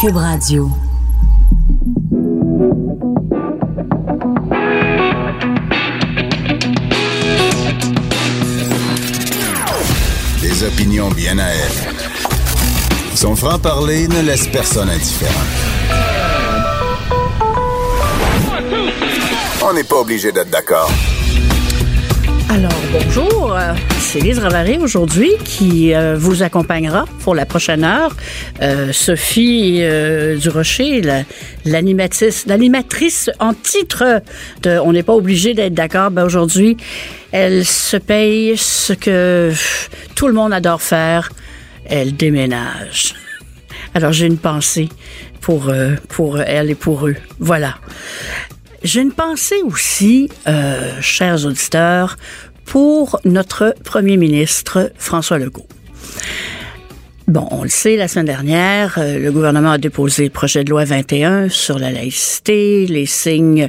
Cube Radio. Des opinions bien à elle. Son franc-parler ne laisse personne indifférent. On n'est pas obligé d'être d'accord. Alors, bonjour, c'est Lise Ravary aujourd'hui qui euh, vous accompagnera pour la prochaine heure. Euh, Sophie euh, Durocher, la- l'animatrice, l'animatrice en titre de On n'est pas obligé d'être d'accord, ben aujourd'hui, elle se paye ce que tout le monde adore faire, elle déménage. Alors, j'ai une pensée pour, euh, pour elle et pour eux. Voilà. J'ai une pensée aussi, euh, chers auditeurs, pour notre premier ministre François Legault. Bon, on le sait, la semaine dernière, euh, le gouvernement a déposé le projet de loi 21 sur la laïcité, les signes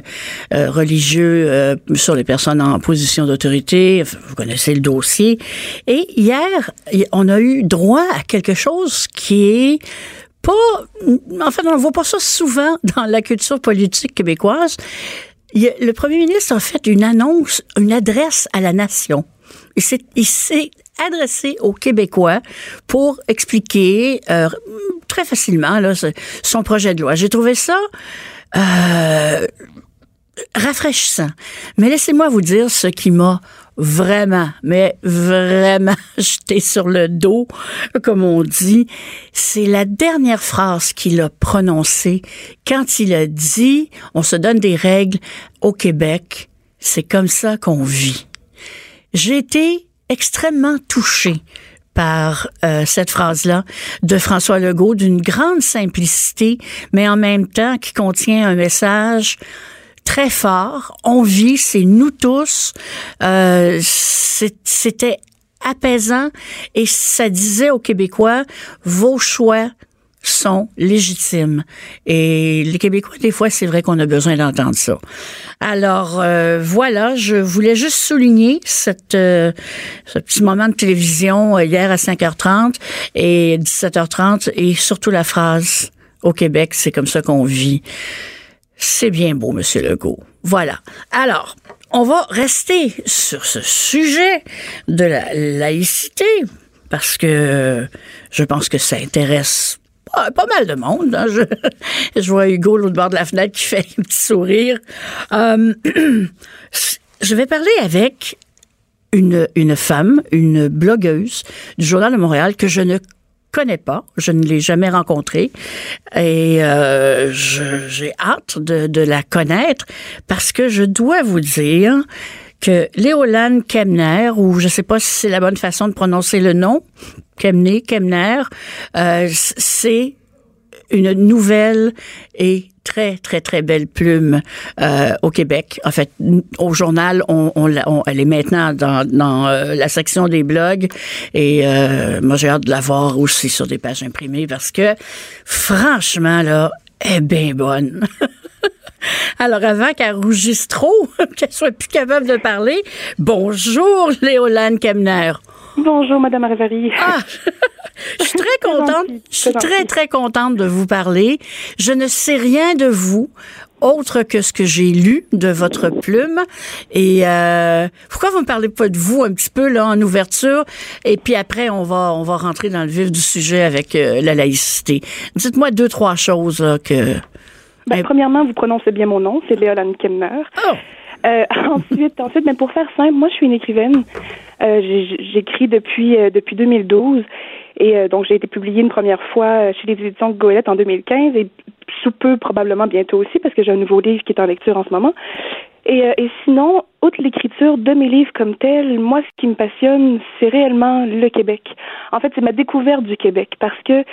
euh, religieux euh, sur les personnes en position d'autorité. Vous connaissez le dossier. Et hier, on a eu droit à quelque chose qui est pas, en fait, on ne voit pas ça souvent dans la culture politique québécoise. Le premier ministre a fait une annonce, une adresse à la nation. Il s'est, adressé aux Québécois pour expliquer euh, très facilement là, son projet de loi. J'ai trouvé ça euh, rafraîchissant. Mais laissez-moi vous dire ce qui m'a vraiment, mais vraiment jeté sur le dos, comme on dit. C'est la dernière phrase qu'il a prononcée quand il a dit, on se donne des règles au Québec, c'est comme ça qu'on vit. J'ai été extrêmement touchée par euh, cette phrase-là de François Legault, d'une grande simplicité, mais en même temps qui contient un message très fort. On vit, c'est nous tous. Euh, C'était apaisant et ça disait aux Québécois, vos choix sont légitimes. Et les Québécois, des fois, c'est vrai qu'on a besoin d'entendre ça. Alors, euh, voilà, je voulais juste souligner cette, euh, ce petit moment de télévision euh, hier à 5h30 et 17h30 et surtout la phrase au Québec, c'est comme ça qu'on vit. C'est bien beau, Monsieur Legault. Voilà. Alors, on va rester sur ce sujet de la laïcité parce que je pense que ça intéresse pas, mal de monde. hein. Je, vois Hugo l'autre bord de la fenêtre qui fait un petit sourire. Euh, je vais parler avec une, une femme, une blogueuse du Journal de Montréal que je ne connais pas, je ne l'ai jamais rencontrée et euh, j'ai hâte de, de la connaître parce que je dois vous dire que Léolane Kemner, ou je ne sais pas si c'est la bonne façon de prononcer le nom, Kemner, Kemner, euh, c'est une nouvelle et très, très, très belle plume euh, au Québec. En fait, au journal, on, on, on- elle est maintenant dans, dans euh, la section des blogs et euh, moi, j'ai hâte de la voir aussi sur des pages imprimées parce que, franchement, là, elle est bien bonne. Alors, avant qu'elle rougisse trop, qu'elle soit plus capable de parler, bonjour, Léolane Kemner. Bonjour, Madame Ravary. Ah, je suis très contente. Je suis très très, contente de vous parler. Je ne sais rien de vous autre que ce que j'ai lu de votre plume. Et euh, pourquoi vous me parlez pas de vous un petit peu là en ouverture? Et puis après, on va on va rentrer dans le vif du sujet avec euh, la laïcité. Dites-moi deux trois choses là, que. Ben, Ben- Premièrement, vous prononcez bien mon nom, c'est Léolane Kemner. Oh, Euh, ensuite, ensuite, ben, pour faire simple, moi, je suis une écrivaine. Euh, J'écris depuis euh, depuis 2012 et euh, donc j'ai été publiée une première fois euh, chez les éditions Goélette en 2015 et sous peu probablement bientôt aussi parce que j'ai un nouveau livre qui est en lecture en ce moment. Et, euh, et sinon, outre l'écriture de mes livres comme tels, moi, ce qui me passionne, c'est réellement le Québec. En fait, c'est ma découverte du Québec parce que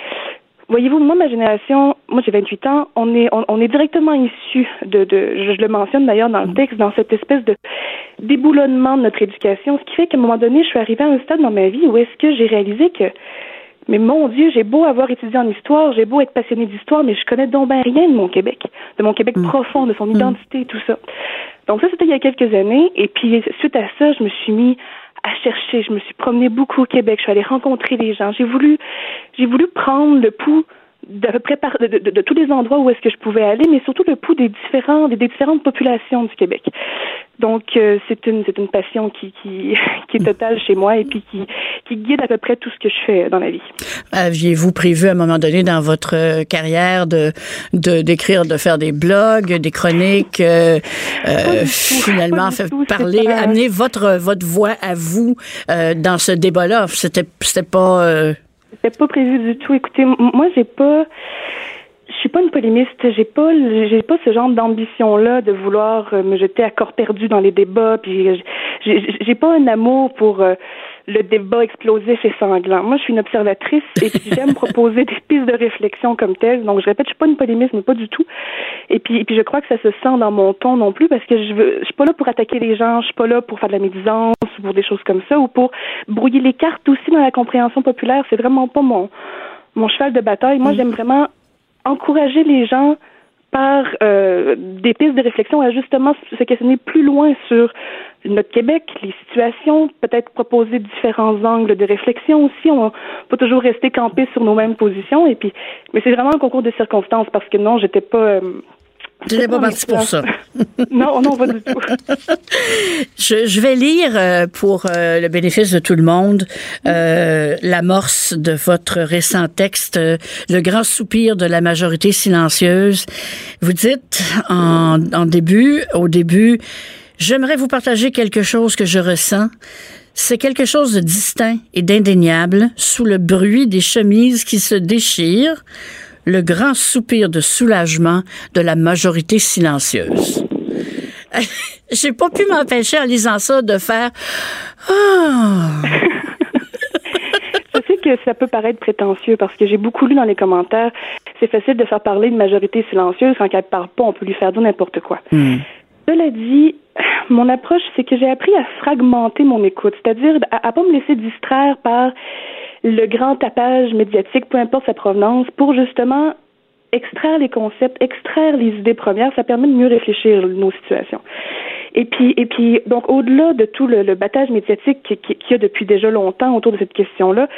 Voyez-vous, moi, ma génération, moi j'ai 28 ans, on est, on, est directement issu de, de je, le mentionne d'ailleurs dans le texte, dans cette espèce de déboulonnement de notre éducation, ce qui fait qu'à un moment donné, je suis arrivée à un stade dans ma vie où est-ce que j'ai réalisé que, mais mon Dieu, j'ai beau avoir étudié en histoire, j'ai beau être passionnée d'histoire, mais je connais donc bien rien de mon Québec, de mon Québec mm. profond, de son mm. identité, tout ça. Donc ça, c'était il y a quelques années, et puis suite à ça, je me suis mis à chercher. Je me suis promenée beaucoup au Québec. Je suis allée rencontrer les gens. J'ai voulu, j'ai voulu prendre le pouls d'à peu près de, de, de, tous les endroits où est-ce que je pouvais aller, mais surtout le pouls des différents des, différentes populations du Québec. Donc euh, c'est une c'est une passion qui, qui qui est totale chez moi et puis qui qui guide à peu près tout ce que je fais dans la vie. Aviez-vous prévu à un moment donné dans votre euh, carrière de de d'écrire, de faire des blogs, des chroniques, euh, euh finalement faire parler, amener votre votre voix à vous euh, dans ce débat-là? C'était c'était pas c'était pas prévu du tout. Écoutez, moi, j'ai pas. Je suis pas une polémiste. J'ai pas, j'ai pas ce genre d'ambition-là de vouloir euh, me jeter à corps perdu dans les débats. Puis, j'ai pas un amour pour euh, le débat explosif et sanglant. Moi, je suis une observatrice et puis j'aime proposer des pistes de réflexion comme telles. Donc, je répète, je suis pas une polémiste, mais pas du tout. Et puis, et puis, je crois que ça se sent dans mon ton non plus parce que je veux, je suis pas là pour attaquer les gens, je suis pas là pour faire de la médisance ou pour des choses comme ça ou pour brouiller les cartes aussi dans la compréhension populaire. C'est vraiment pas mon, mon cheval de bataille. Moi, mm. j'aime vraiment encourager les gens par euh, des pistes de réflexion à justement se questionner plus loin sur notre Québec, les situations, peut-être proposer différents angles de réflexion aussi. On peut toujours rester campé sur nos mêmes positions. Et puis, mais c'est vraiment un concours de circonstances parce que non, j'étais pas. Euh, tu n'es pas parti pour ça. non, non, pas du tout. je, je, vais lire euh, pour euh, le bénéfice de tout le monde euh, l'amorce de votre récent texte, Le grand soupir de la majorité silencieuse. Vous dites en, en début, au début, j'aimerais vous partager quelque chose que je ressens. C'est quelque chose de distinct et d'indéniable sous le bruit des chemises qui se déchirent le grand soupir de soulagement de la majorité silencieuse. J'ai pas pu m'empêcher en lisant ça de faire ah. Je sais que ça peut paraître prétentieux parce que j'ai beaucoup lu dans les commentaires. C'est facile de faire parler une majorité silencieuse quand elle parle pas, on peut lui faire dire n'importe quoi. Hmm. Cela dit, mon approche, c'est que j'ai appris à fragmenter mon écoute, c'est-à-dire à, à pas me laisser distraire par le grand tapage médiatique, peu importe sa provenance, pour justement extraire les concepts, extraire les idées premières, ça permet de mieux réfléchir nos situations. Et puis, et puis, donc, au-delà de tout le, battage médiatique qu'il qui y a depuis déjà longtemps autour de cette question-là,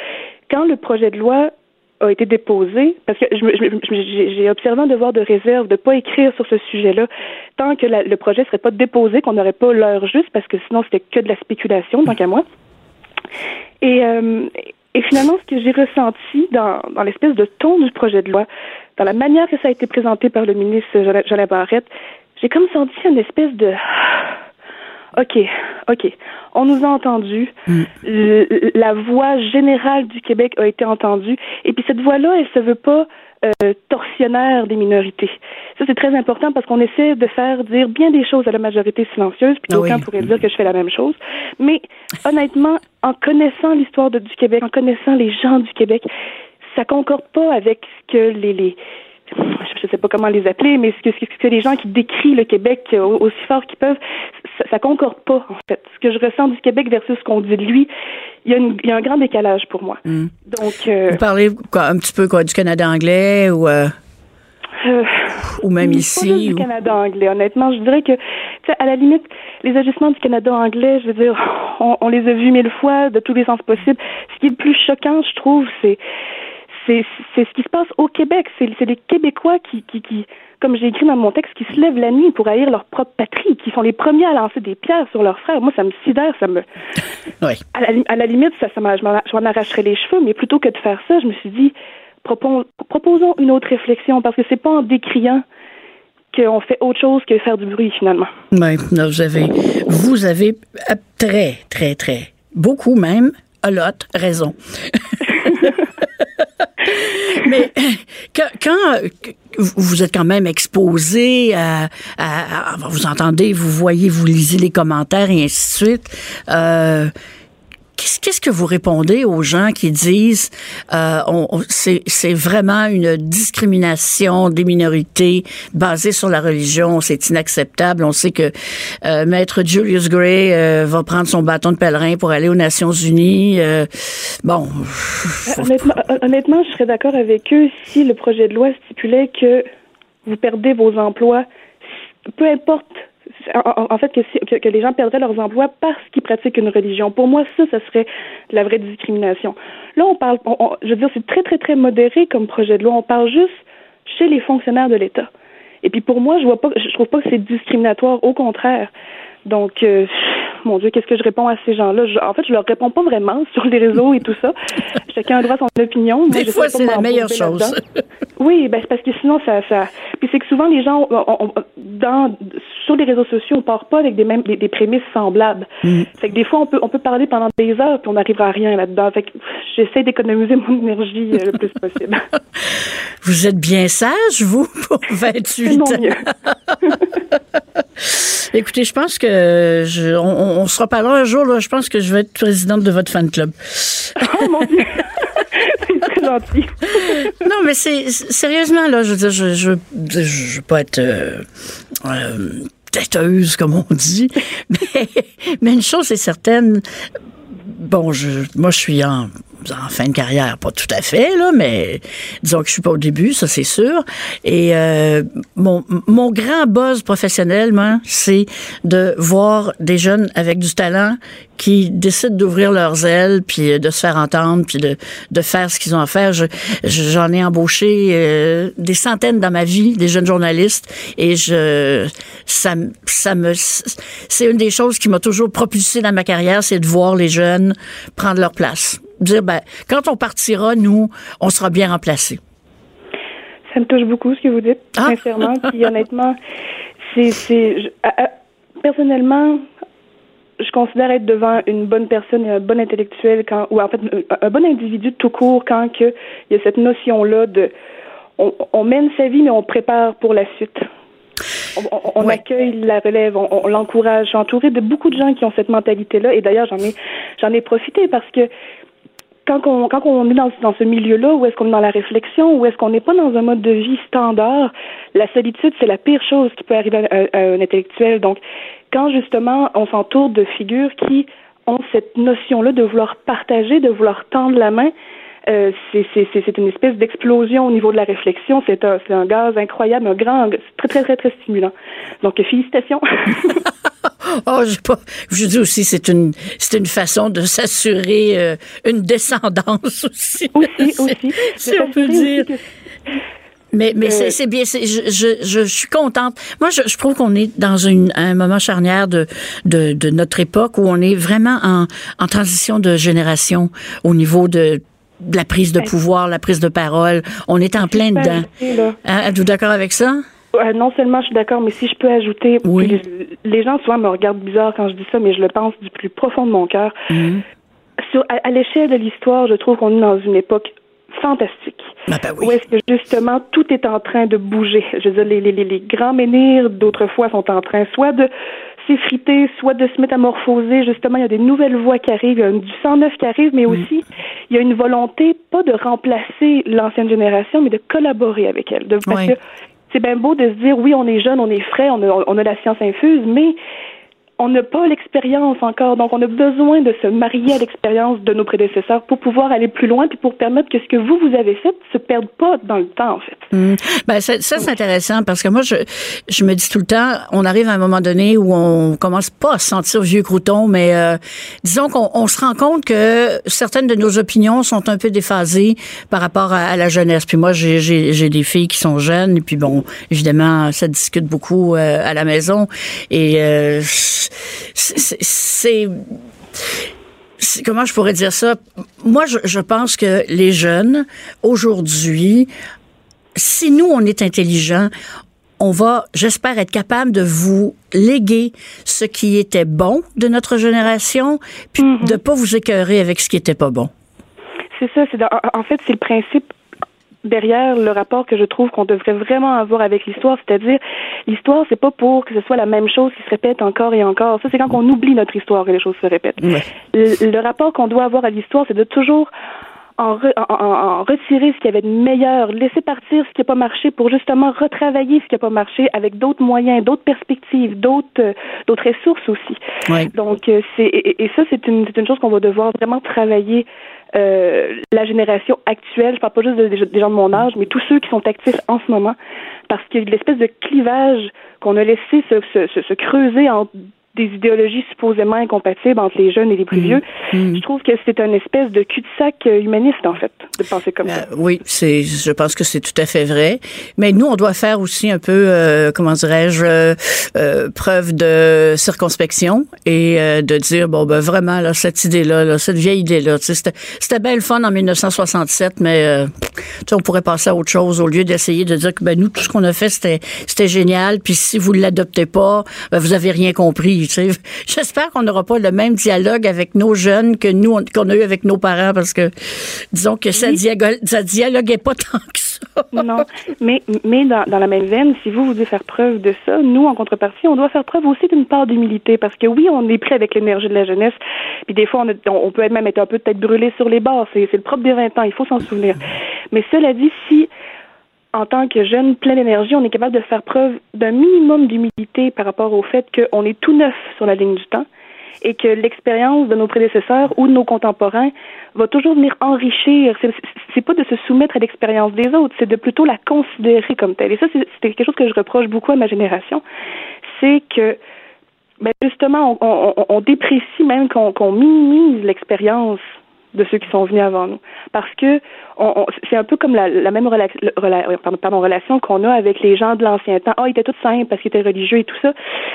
quand le projet de loi a été déposé, parce que j'ai observé un devoir de réserve de ne pas écrire sur ce sujet-là tant que le projet ne serait pas déposé, qu'on n'aurait pas l'heure juste, parce que sinon c'était que de la spéculation, tant qu'à moi. Et, euh, et finalement, ce que j'ai ressenti dans, dans l'espèce de ton du projet de loi, dans la manière que ça a été présenté par le ministre Jean Barrette, j'ai comme senti une espèce de OK, OK. On nous a entendus. Mm. La voix générale du Québec a été entendue. Et puis cette voix-là, elle se veut pas euh, torsionnaire des minorités. Ça, c'est très important parce qu'on essaie de faire dire bien des choses à la majorité silencieuse, puis aucun pourrait dire que je fais la même chose. Mais honnêtement, en connaissant l'histoire du Québec, en connaissant les gens du Québec, ça concorde pas avec ce que les, les je ne sais pas comment les appeler, mais ce que, ce que les gens qui décrivent le Québec aussi fort qu'ils peuvent, ça, ça, concorde pas, en fait. Ce que je ressens du Québec versus ce qu'on dit de lui, il y, a il y a un grand décalage pour moi. Hmm. Donc, euh, Vous parlez quoi, un petit peu quoi, du Canada anglais ou... Euh, euh, ou même ici. Pas du Canada anglais, honnêtement. Je dirais que, à la limite, les ajustements du Canada anglais, je veux dire, on, on, les a vus mille fois, de tous les sens possibles. Ce qui est le plus choquant, je trouve, c'est c'est ce qui se passe au Québec. C'est les Québécois qui, qui, qui comme j'ai écrit dans mon texte, qui se lèvent la nuit pour haïr leur propre patrie, qui sont les premiers à lancer des pierres sur leurs frères. Moi, ça me sidère, ça me. Oui. À, la, à la limite, ça, ça je m'en arracherais les cheveux, mais plutôt que de faire ça, je me suis dit, proposons une autre réflexion, parce que c'est pas en décriant qu'on fait autre chose que faire du bruit, finalement. Oui, vous avez, vous avez très, très, très, beaucoup même, a lot raison. Mais quand, vous êtes quand même exposé à, vous entendez, vous voyez, vous lisez les commentaires et ainsi de suite. Euh, qu'est-ce que vous répondez aux gens qui disent euh, c'est vraiment une discrimination des minorités basée sur la religion, c'est inacceptable. On sait que euh, maître Julius Gray euh, va prendre son bâton de pèlerin pour aller aux Nations Unies. Euh, bon, Honnêtement, honnêtement, je serais d'accord avec eux si le projet de loi stipulait que vous perdez vos emplois, peu importe. En, fait, que, les gens perdraient leurs emplois parce qu'ils pratiquent une religion. Pour moi, ça, ça serait la vraie discrimination. Là, on parle, je veux dire, c'est très, très, très modéré comme projet de loi. On parle juste chez les fonctionnaires de l'État. Et puis pour moi, je vois pas, je trouve pas que c'est discriminatoire. Au contraire. Donc, euh, mon Dieu, qu'est-ce que je réponds à ces gens-là? Je- En fait, je leur réponds pas vraiment sur les réseaux et tout ça. Chacun a droit à son opinion. Des j'essaie fois c'est la meilleure chose. Oui, ben c'est parce que sinon ça, ça. Puis c'est que souvent les gens, on- on- dans sur les réseaux sociaux, on part pas avec des mêmes des, des prémices semblables. Fait que des fois on peut on peut parler pendant des heures puis on n'arrivera à rien là-dedans. Fait que j'essaie d'économiser mon énergie euh, le plus possible. Vous êtes bien sage, vous, pour 28 C'est mon ans. mieux. Écoutez, je pense que je, on, on- on se reparlera un jour. Là, je pense que je vais être présidente de votre fan club. Oh mon dieu, c'est très gentil. Non, mais c'est c'est- sérieusement là. Je veux dire, je je, je, je veux pas être euh, euh, têteuse comme on dit, mais, mais une chose est certaine. Bon, je, moi, je suis en, en fin de carrière, pas tout à fait, là, mais disons que je suis pas au début, ça c'est sûr. Et euh, mon, mon grand buzz professionnel, c'est de voir des jeunes avec du talent qui décident d'ouvrir leurs ailes, puis de se faire entendre, puis de, de faire ce qu'ils ont à faire. Je- je- J'en ai embauché euh, des centaines dans ma vie, des jeunes journalistes, et je ça, ça me c'est une des choses qui m'a toujours propulsé dans ma carrière, c'est de voir les jeunes prendre leur place. Dire ben quand on partira, nous, on sera bien remplacés. Ça me touche beaucoup ce que vous dites, Ah. sincèrement. Puis honnêtement, c'est, personnellement, je considère être devant une bonne personne et un bon intellectuel quand, ou en fait un, bon individu tout court quand que il y a cette notion-là de, on, on mène sa vie mais on prépare pour la suite. On, on- Ouais. accueille la relève, on, on l'encourage. Je suis entourée de beaucoup de gens qui ont cette mentalité-là et d'ailleurs j'en ai, j'en ai profité parce que quand on, quand on est dans, dans ce milieu-là, où est-ce qu'on est dans la réflexion, où est-ce qu'on n'est pas dans un mode de vie standard, la solitude, c'est la pire chose qui peut arriver à, à- à un intellectuel. Donc, quand justement on s'entoure de figures qui ont cette notion-là de vouloir partager, de vouloir tendre la main, euh, c'est c'est- c'est- c'est une espèce d'explosion au niveau de la réflexion. C'est un, c'est un gaz incroyable, un grand, très, très, très, très stimulant. Donc, félicitations. Oh, je pas. Je dis aussi, c'est une, c'est une façon de s'assurer euh, une descendance aussi. aussi, Si- aussi. Si on peut dire. que- Mais, mais c'est Euh, c'est bien. Je, je, je, suis contente. Moi, je, je trouve qu'on est dans une, un moment charnière de, de, de notre époque où on est vraiment en, en transition de génération au niveau de la prise de pouvoir, la prise de parole. On est en plein dedans. Hein, Êtes-vous d'accord avec ça? Euh, non seulement je suis d'accord, mais si je peux ajouter, Oui. les, les gens souvent me regardent bizarre quand je dis ça, mais je le pense du plus profond de mon cœur. Mhm. Sur, à, à l'échelle de l'histoire, je trouve qu'on est dans une époque fantastique. Ah ben oui. Où est-ce que justement tout est en train de bouger. Je veux dire, les, les grands menhirs d'autrefois sont en train soit de s'effriter, soit de se métamorphoser. Justement, il y a des nouvelles voies qui arrivent, il y a du sang neuf qui arrive, mais aussi il y a une volonté pas de remplacer l'ancienne génération, mais de collaborer avec elle. De, parce que c'est bien beau de se dire oui, on est jeune, on est frais, on a, on a la science infuse, mais on n'a pas l'expérience encore. Donc, on a besoin de se marier à l'expérience de nos prédécesseurs pour pouvoir aller plus loin puis pour permettre que ce que vous, vous avez fait se perde pas dans le temps, en fait. Hum. Ben, ça, ça, c'est intéressant parce que moi, je, je me dis tout le temps, on arrive à un moment donné où on commence pas à se sentir vieux crouton, mais euh, disons qu'on on se rend compte que certaines de nos opinions sont un peu déphasées par rapport à, la jeunesse. Puis moi, j'ai des filles qui sont jeunes, et puis bon, évidemment, ça discute beaucoup euh, à la maison. Et euh, c'est- comment je pourrais dire ça? Moi, je, je pense que les jeunes, aujourd'hui, si nous, on est intelligents, on va, j'espère, être capable de vous léguer ce qui était bon de notre génération, puis de pas vous écœurer avec ce qui était pas bon. C'est ça, en fait, c'est le principe derrière le rapport que je trouve qu'on devrait vraiment avoir avec l'histoire, c'est-à-dire l'histoire, c'est pas pour que ce soit la même chose qui se répète encore et encore. Ça, c'est quand on oublie notre histoire que les choses se répètent. Le, le rapport qu'on doit avoir à l'histoire, c'est de toujours en, en, retirer ce qu'il y avait de meilleur, laisser partir ce qui n'a pas marché pour justement retravailler ce qui n'a pas marché avec d'autres moyens, d'autres perspectives, d'autres euh, d'autres ressources aussi. Donc euh, c'est et, ça c'est une c'est une chose qu'on va devoir vraiment travailler euh, la génération actuelle, je parle pas juste des gens de mon âge, mais tous ceux qui sont actifs en ce moment, parce qu'il y a l'espèce de clivage qu'on a laissé se, se, se, se creuser en des idéologies supposément incompatibles entre les jeunes et les plus mm. vieux. Mm. Je trouve que c'est une espèce de cul-de-sac euh, humaniste, en fait, de penser comme ça. Euh, oui, c'est, je pense que c'est tout à fait vrai. Mais nous, on doit faire aussi un peu, euh, comment dirais-je, euh, preuve de circonspection et de dire, bon, ben vraiment, là, cette idée-là, là, cette vieille idée-là, c'était, c'était bien le fun en 1967, mais on pourrait passer à autre chose au lieu d'essayer de dire que, ben nous, tout ce qu'on a fait, c'était, c'était génial, puis si vous ne l'adoptez pas, ben, vous avez rien compris. J'espère qu'on n'aura pas le même dialogue avec nos jeunes que nous, qu'on a eu avec nos parents, parce que disons que ça, ça dialoguait pas tant que ça. non, mais, mais dans, dans, la même veine, si vous, devez faire preuve de ça, nous, en contrepartie, on doit faire preuve aussi d'une part d'humilité, parce que oui, on est prêt avec l'énergie de la jeunesse, puis des fois, on, on peut même être un peu peut-être brûlé sur les bords, c'est le propre des 20 ans, il faut s'en souvenir. Mais cela dit, si en tant que jeune plein d'énergie, on est capable de faire preuve d'un minimum d'humilité par rapport au fait qu'on est tout neuf sur la ligne du temps et que l'expérience de nos prédécesseurs ou de nos contemporains va toujours venir enrichir. C'est pas de se soumettre à l'expérience des autres, c'est de plutôt la considérer comme telle. Et ça, c'est quelque chose que je reproche beaucoup à ma génération, c'est que ben justement, on, déprécie même qu'on minimise l'expérience de ceux qui sont venus avant nous. Parce que on, c'est un peu comme la, la même rela, pardon, relation qu'on a avec les gens de l'ancien temps. Ah, oh, ils étaient tous simples parce qu'ils étaient religieux et tout ça.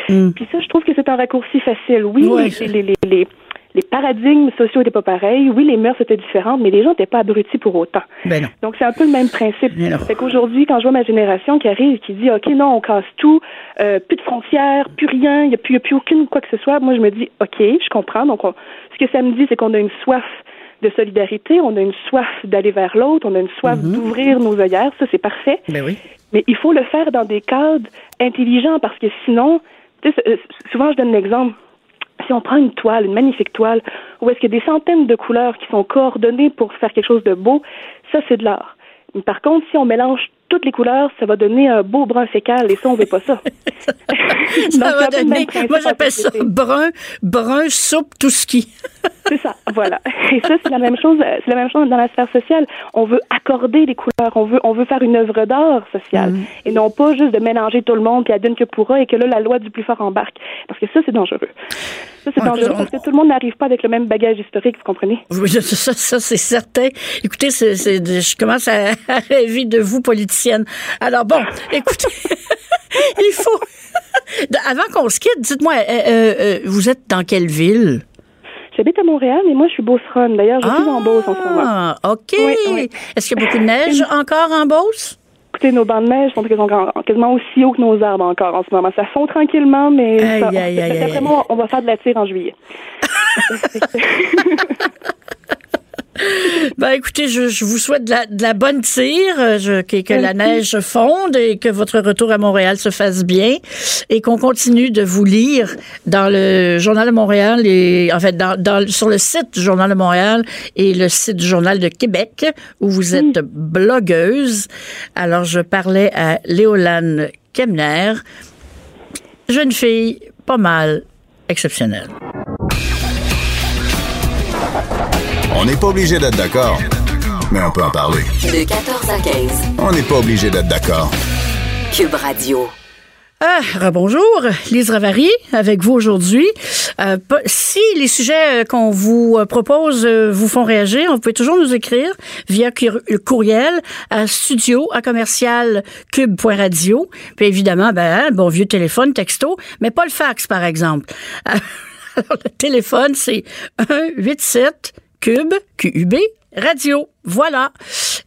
Mm. Puis ça, je trouve que c'est un raccourci facile. Oui, les, les, les, les, paradigmes sociaux n'étaient pas pareils. Oui, les mœurs étaient différentes, mais les gens n'étaient pas abrutis pour autant. Ben non. Donc, c'est un peu le même principe. Fait qu'aujourd'hui, quand je vois ma génération qui arrive et qui dit, OK, non, on casse tout, euh, plus de frontières, plus rien, il n'y a, plus, a plus aucune quoi que ce soit, moi, je me dis, OK, je comprends. Donc, ce que ça me dit, c'est qu'on a une soif de solidarité, on a une soif d'aller vers l'autre, on a une soif mhm. d'ouvrir nos œillères, ça c'est parfait. Mais, ben oui. Mais il faut le faire dans des cadres intelligents parce que sinon, euh, souvent je donne l'exemple, si on prend une toile, une magnifique toile, où est-ce qu'il y a des centaines de couleurs qui sont coordonnées pour faire quelque chose de beau, ça c'est de l'art. Par contre, si on mélange toutes les couleurs, ça va donner un beau brun fécal et ça, on veut pas ça. ça va donner, moi j'appelle ça brun, brun soupe tout ski. c'est ça, voilà. Et ça, c'est la même chose, c'est la même chose dans la sphère sociale. On veut accorder les couleurs, on veut, on veut faire une œuvre d'art sociale mm. et non pas juste de mélanger tout le monde puis d'une que pourra et que là, la loi du plus fort embarque. Parce que ça, c'est dangereux. Ça, c'est dangereux parce que tout le monde n'arrive pas avec le même bagage historique, vous comprenez? Oui, ça, ça c'est certain. Écoutez, c'est, je commence à, rêver de vous, politicienne. Alors bon, écoutez, il faut... Avant qu'on se quitte, dites-moi, euh, euh, euh, vous êtes dans quelle ville? J'habite à Montréal, mais moi, je suis beauceronne. D'ailleurs, je suis en Beauce en ce moment. Ah, OK. Est-ce qu'il y a beaucoup de neige encore en Beauce? Écoutez, nos bancs de neige sont quasiment aussi hauts que nos arbres encore en ce moment. Ça fond tranquillement, mais aïe, on va faire de la tire en juillet. Ben écoutez, je, vous souhaite de la, bonne tire, euh, que, la neige fonde et que votre retour à Montréal se fasse bien et qu'on continue de vous lire dans le Journal de Montréal et en fait dans, sur le site du Journal de Montréal et le site du Journal de Québec où vous êtes blogueuse. Alors je parlais à Léolane Kemner, jeune fille pas mal exceptionnelle. On n'est pas obligé d'être d'accord, mais on peut en parler. De 14 à 15. On n'est pas obligé d'être d'accord. Cube Radio. Ah, bonjour, Lise Ravary avec vous aujourd'hui. Euh, si les sujets qu'on vous euh, propose euh, vous font réagir, vous pouvez toujours nous écrire via courriel à studio à commercial cube.radio. Puis évidemment, ben, hein, bon vieux téléphone, texto, mais pas le fax par exemple. Alors, le téléphone, c'est 187 Cube, QUB, radio. Voilà.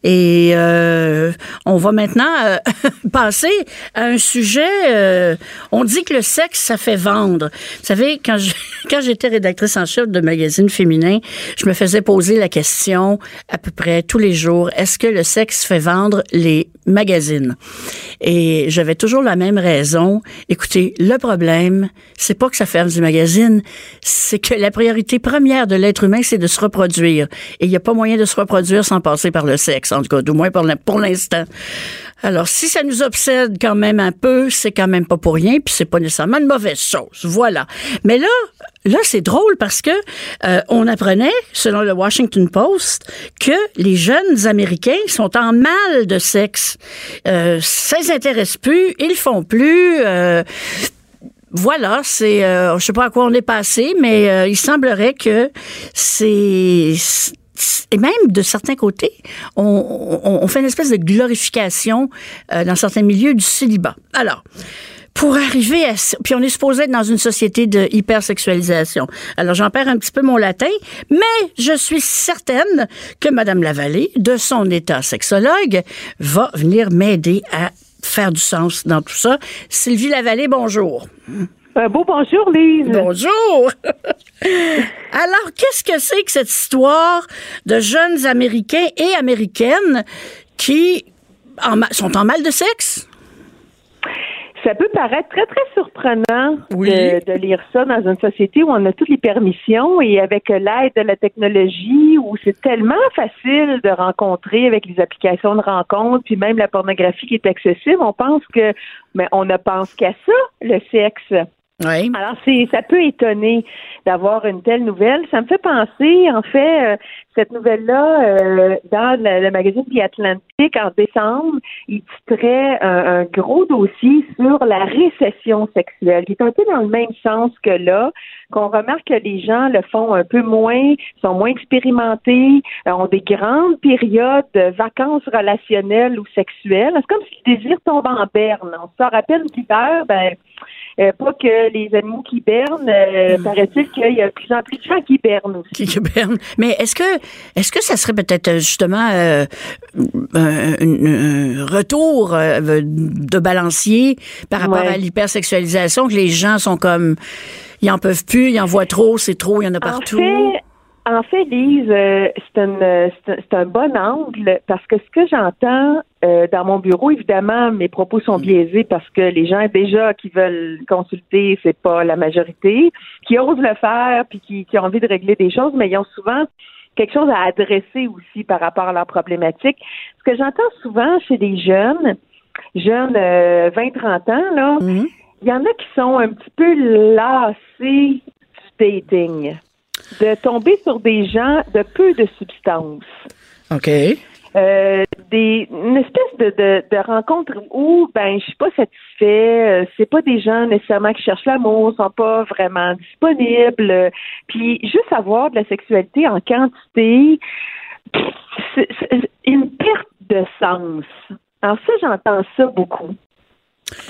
Et euh, on va maintenant euh, passer à un sujet. euh, on dit que le sexe, ça fait vendre. Vous savez, quand j'étais rédactrice en chef de magazine féminin, je me faisais poser la question à peu près tous les jours est-ce que le sexe fait vendre les magazines? Et j'avais toujours la même raison. Écoutez, le problème, c'est pas que ça ferme du magazine, c'est que la priorité première de l'être humain, c'est de se reproduire. Et il n'y a pas moyen de se reproduire sans passer par le sexe, en tout cas, du moins pour l'in- pour l'instant. Alors, si ça nous obsède quand même un peu, c'est quand même pas pour rien, puis c'est pas nécessairement une mauvaise chose. Voilà. Mais là, là, c'est drôle parce que euh, on apprenait, selon le Washington Post, que les jeunes Américains sont en mal de sexe. Euh, ça les intéresse plus, ils font plus. euh, voilà, c'est, euh, je sais pas à quoi on est passé, mais euh, il semblerait que c'est et même de certains côtés, on, fait une espèce de glorification euh, dans certains milieux du célibat. Alors, pour arriver à puis on est supposé être dans une société de hypersexualisation. Alors j'en perds un petit peu mon latin, mais je suis certaine que Madame Lavallée, de son état sexologue, va venir m'aider à faire du sens dans tout ça. Sylvie Lavallée, bonjour. Un beau bonjour, Lise. Bonjour. Alors, qu'est-ce que c'est que cette histoire de jeunes Américains et Américaines qui en sont en mal de sexe? Ça peut paraître très, très surprenant Oui. de, de lire ça dans une société où on a toutes les permissions et avec l'aide de la technologie, où c'est tellement facile de rencontrer avec les applications de rencontres, puis même la pornographie qui est accessible. On pense que, mais on ne pense qu'à ça, le sexe. Alors, c'est, ça peut étonner d'avoir une telle nouvelle. Ça me fait penser, en fait, euh, cette nouvelle-là, euh, dans le, magazine The Atlantic, en décembre, il titrait un, un gros dossier sur la récession sexuelle, qui est un peu dans le même sens que là, qu'on remarque que les gens le font un peu moins, sont moins expérimentés, euh, ont des grandes périodes de vacances relationnelles ou sexuelles. C'est comme si le désir tombe en berne. On se rappelle l'hiver, ben, euh, pas que les animaux qui bernent, euh, paraît-il qu'il y a de plus en plus de gens qui bernent aussi. Qui berne. Mais est-ce que est-ce que ça serait peut-être euh, justement euh, un, un- un retour euh, de balancier par rapport Ouais. à l'hypersexualisation que les gens sont comme ils en peuvent plus, ils en voient trop, c'est trop, il y en a partout? En fait, en fait, Lise, euh, c'est un, euh, c'est un- c'est un bon angle parce que ce que j'entends euh, dans mon bureau, évidemment, mes propos sont biaisés parce que les gens déjà qui veulent consulter, c'est pas la majorité, qui osent le faire puis qui, qui ont envie de régler des choses, mais ils ont souvent quelque chose à adresser aussi par rapport à leur problématique. Ce que j'entends souvent chez des jeunes, jeunes euh, 20-30 ans, là, Mhm. il y en a qui sont un petit peu lassés du dating, de tomber sur des gens de peu de substance. OK. Euh, des, une espèce de, de, de rencontre où ben je suis pas satisfait, euh, c'est pas des gens nécessairement qui cherchent l'amour, sont pas vraiment disponibles, euh, puis juste avoir de la sexualité en quantité, c'est c'est une perte de sens. Alors ça, j'entends ça beaucoup.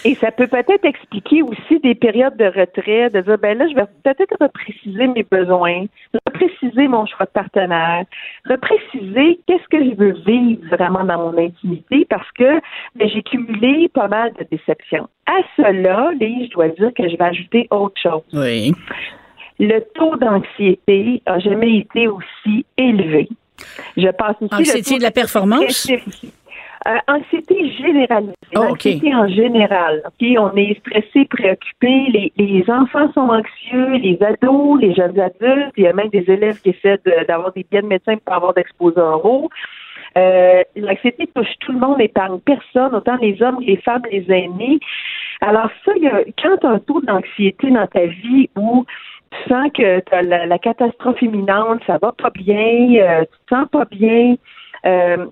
Et ça peut peut-être expliquer aussi des périodes de retrait, de dire, ben là, je vais peut-être repréciser mes besoins, repréciser mon choix de partenaire, repréciser qu'est-ce que je veux vivre vraiment dans mon intimité parce que ben, j'ai cumulé pas mal de déceptions. À cela, Lise, je dois dire que je vais ajouter autre chose. Oui. Le taux d'anxiété a jamais été aussi élevé. Je pense aussi Anxiété le taux de la performance? Euh, anxiété généralisée. Oh, OK. Anxiété en général. OK, on est stressé, préoccupé. Les, les enfants sont anxieux, les ados, les jeunes adultes. Il y a même des élèves qui essaient de- d'avoir des biens de médecin pour avoir d'exposés oraux. Euh, L'anxiété touche tout le monde, n'épargne personne, autant les hommes, les femmes, les aînés. Alors ça, il y a, quand tu as un taux d'anxiété dans ta vie où tu sens que tu as la, la catastrophe imminente, ça va pas bien, euh, tu te sens pas bien, euh,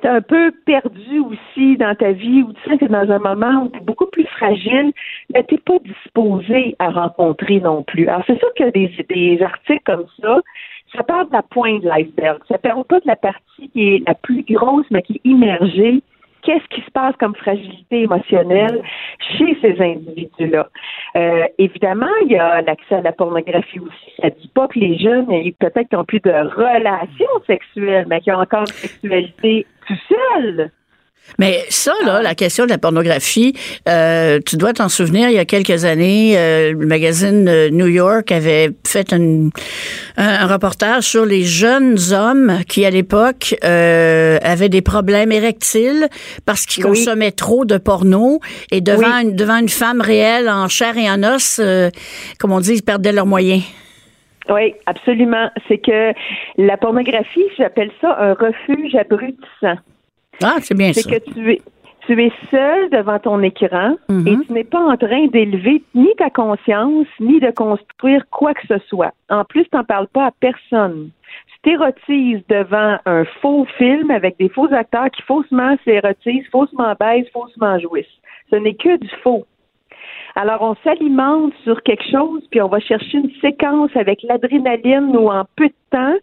tu es un peu perdu aussi dans ta vie, où tu sens que dans un moment où tu es beaucoup plus fragile, mais tu pas disposé à rencontrer non plus. Alors c'est sûr que des, des articles comme ça, ça parle de la pointe de l'iceberg. Ça parle pas de la partie qui est la plus grosse, mais qui est immergée. Qu'est-ce qui se passe comme fragilité émotionnelle chez ces individus-là? Euh, évidemment, il y a l'accès à la pornographie aussi. Ça dit pas que les jeunes, peut-être qu'ils ont plus de relations sexuelles, mais qu'ils ont encore une sexualité Mais ça, là, la question de la pornographie, euh, tu dois t'en souvenir, il y a quelques années, euh, le magazine euh, New York avait fait un, un, reportage sur les jeunes hommes qui, à l'époque, euh, avaient des problèmes érectiles parce qu'ils Oui. consommaient trop de porno et devant, Oui. une, devant une femme réelle en chair et en os, comme on dit, ils perdaient leurs moyens. Oui, absolument. C'est que la pornographie, j'appelle ça un refuge abrutissant. Ah, c'est bien C'est ça. que tu es, tu es seul devant ton écran Mhm. et tu n'es pas en train d'élever ni ta conscience, ni de construire quoi que ce soit. En plus, tu n'en parles pas à personne. Tu t'érotises devant un faux film avec des faux acteurs qui faussement s'érotisent, faussement baisent, faussement jouissent. Ce n'est que du faux. Alors, on s'alimente sur quelque chose, puis on va chercher une séquence avec l'adrénaline ou en peu de temps,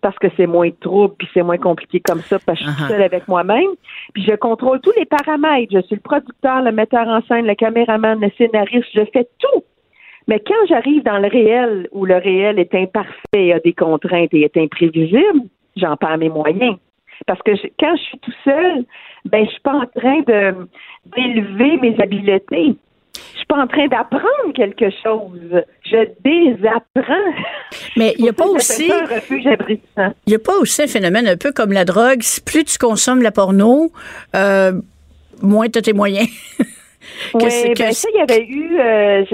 parce que c'est moins trouble, puis c'est moins compliqué comme ça, parce que je suis Uh-huh. seule avec moi-même. Puis je contrôle tous les paramètres. Je suis le producteur, le metteur en scène, le caméraman, le scénariste, je fais tout. Mais quand j'arrive dans le réel, où le réel est imparfait, a des contraintes et est imprévisible, j'en perds mes moyens. Parce que je- quand je suis tout seul, ben je suis pas en train de d'élever mes habiletés. Je suis pas en train d'apprendre quelque chose. Je désapprends. Mais il n'y a pas aussi... Il n'y a pas aussi un phénomène un peu comme la drogue. Plus tu consommes la porno, euh, moins tu as tes moyens. Oui, que ben ça, il y avait eu, euh,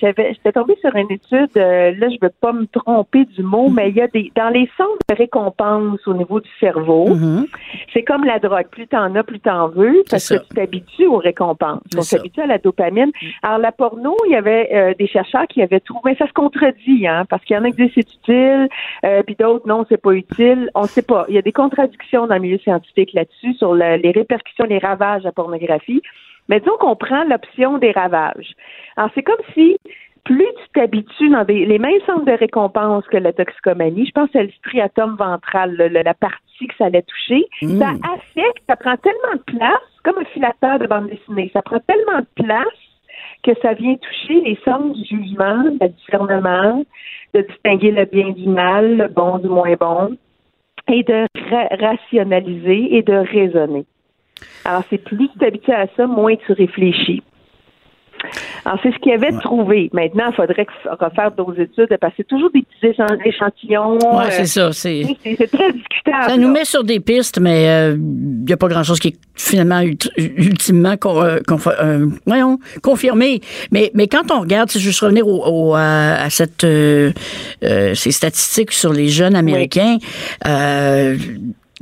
j'avais, j'étais tombée sur une étude, euh, là, je veux pas me tromper du mot, Mm-hmm. mais il y a des, dans les centres de récompense au niveau du cerveau, Mhm. c'est comme la drogue, plus t'en as, plus t'en veux, parce que tu t'habitues aux récompenses, on s'habitue à la dopamine. Alors, la porno, il y avait euh, des chercheurs qui avaient trouvé, ça se contredit, hein, parce qu'il y en a qui disent c'est utile, puis d'autres, non, c'est pas utile, on sait pas. Il y a des contradictions dans le milieu scientifique là-dessus, sur le- les répercussions, les ravages de la pornographie. Mais disons qu'on prend l'option des ravages. Alors, c'est comme si plus tu t'habitues dans des, les mêmes centres de récompense que la toxicomanie, je pense c'est le striatum ventral, le- le- la partie que ça allait toucher, Mm. ça affecte, ça prend tellement de place, comme un filateur de bande dessinée, ça prend tellement de place que ça vient toucher les sens du jugement, du discernement, de distinguer le bien du mal, le bon du moins bon, et de ra- rationaliser et de raisonner. Alors, c'est plus tu t'habitues à ça, moins tu réfléchis. Alors, c'est ce qu'il y avait trouvé. Maintenant, il faudrait refaire d'autres études parce que c'est toujours des petits échan- échantillons. Ouais, euh, c'est ça. C'est, très discutable. ça nous là. met sur des pistes, mais il n'y a pas grand-chose qui est finalement ult- ultimement con- euh, euh, voyons, confirmé. Mais, mais quand on regarde, si je veux juste revenir au, au- à, cette, euh, euh, ces statistiques sur les jeunes Américains, euh,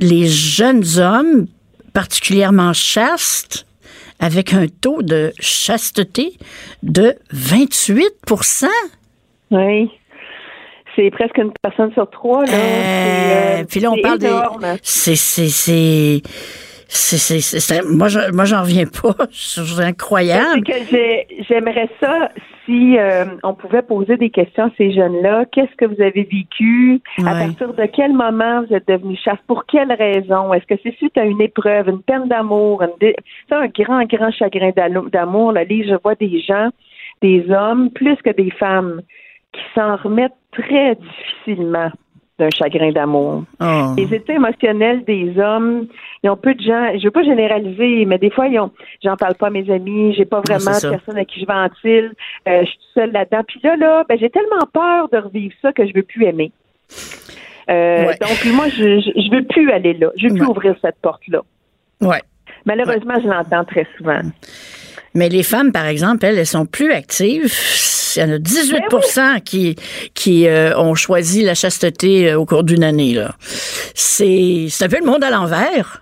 les jeunes hommes, particulièrement chastes, avec un taux de chasteté de 28% Oui. C'est presque une personne sur trois. Là. Euh, euh, puis là, on c'est parle énorme. C'est. C'est. c'est- c'est- c'est- c'est- moi, je, moi, j'en reviens pas. C'est incroyable. Que j'aimerais ça si euh, on pouvait poser des questions à ces jeunes-là. Qu'est-ce que vous avez vécu? À partir de quel moment vous êtes devenu chasse? Pour quelle raison? Est-ce que c'est suite à une épreuve, une peine d'amour, dé- c'est un grand, grand chagrin d'amour? Là, je vois des gens, des hommes, plus que des femmes, qui s'en remettent très difficilement d'un chagrin d'amour. Oh. Les états émotionnels des hommes, ils ont peu de gens, je veux pas généraliser, mais des fois, ils ont, j'en parle pas à mes amis, j'ai pas vraiment de personne à qui je ventile, euh, je suis seule là-dedans. Puis là, là, ben, j'ai tellement peur de revivre ça que je veux plus aimer. Euh, Ouais. Donc, moi, je, je, je veux plus aller là. Je veux plus ouvrir cette porte-là. Ouais. Malheureusement, je l'entends très souvent. Mais les femmes, par exemple, elles, elles sont plus actives. Il y en a 18 Ben qui, qui euh, ont choisi la chasteté euh, au cours d'une année. C'est, c'est un peu le monde à l'envers.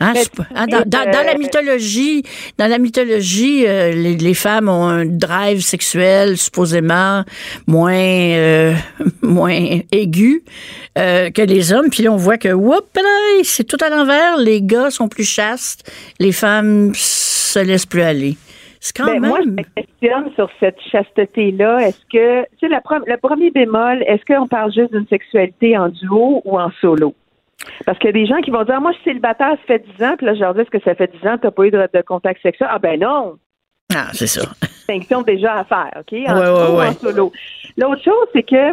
Hein, pas- hein, dans, dans- dans la euh, mythologie, dans la mythologie, euh, les, les femmes ont un drive sexuel supposément moins euh, moins aigu euh, que les hommes. Puis là, on voit que c'est tout à l'envers. Les gars sont plus chastes, les femmes se laissent plus aller. C'est quand Ben, même. moi, je me questionne sur cette chasteté-là. Est-ce que, tu sais, la le premier bémol, est-ce qu'on parle juste d'une sexualité en duo ou en solo? Parce qu'il y a des gens qui vont dire, Ah, moi, je suis célibataire, ça fait 10 ans, puis là, je leur dis, est-ce que ça fait 10 ans que tu n'as pas eu de, de contact sexuel? Ah, ben non! Ah, c'est ça. distinction déjà à faire, OK? En Ouais, ouais. en solo. L'autre chose, c'est que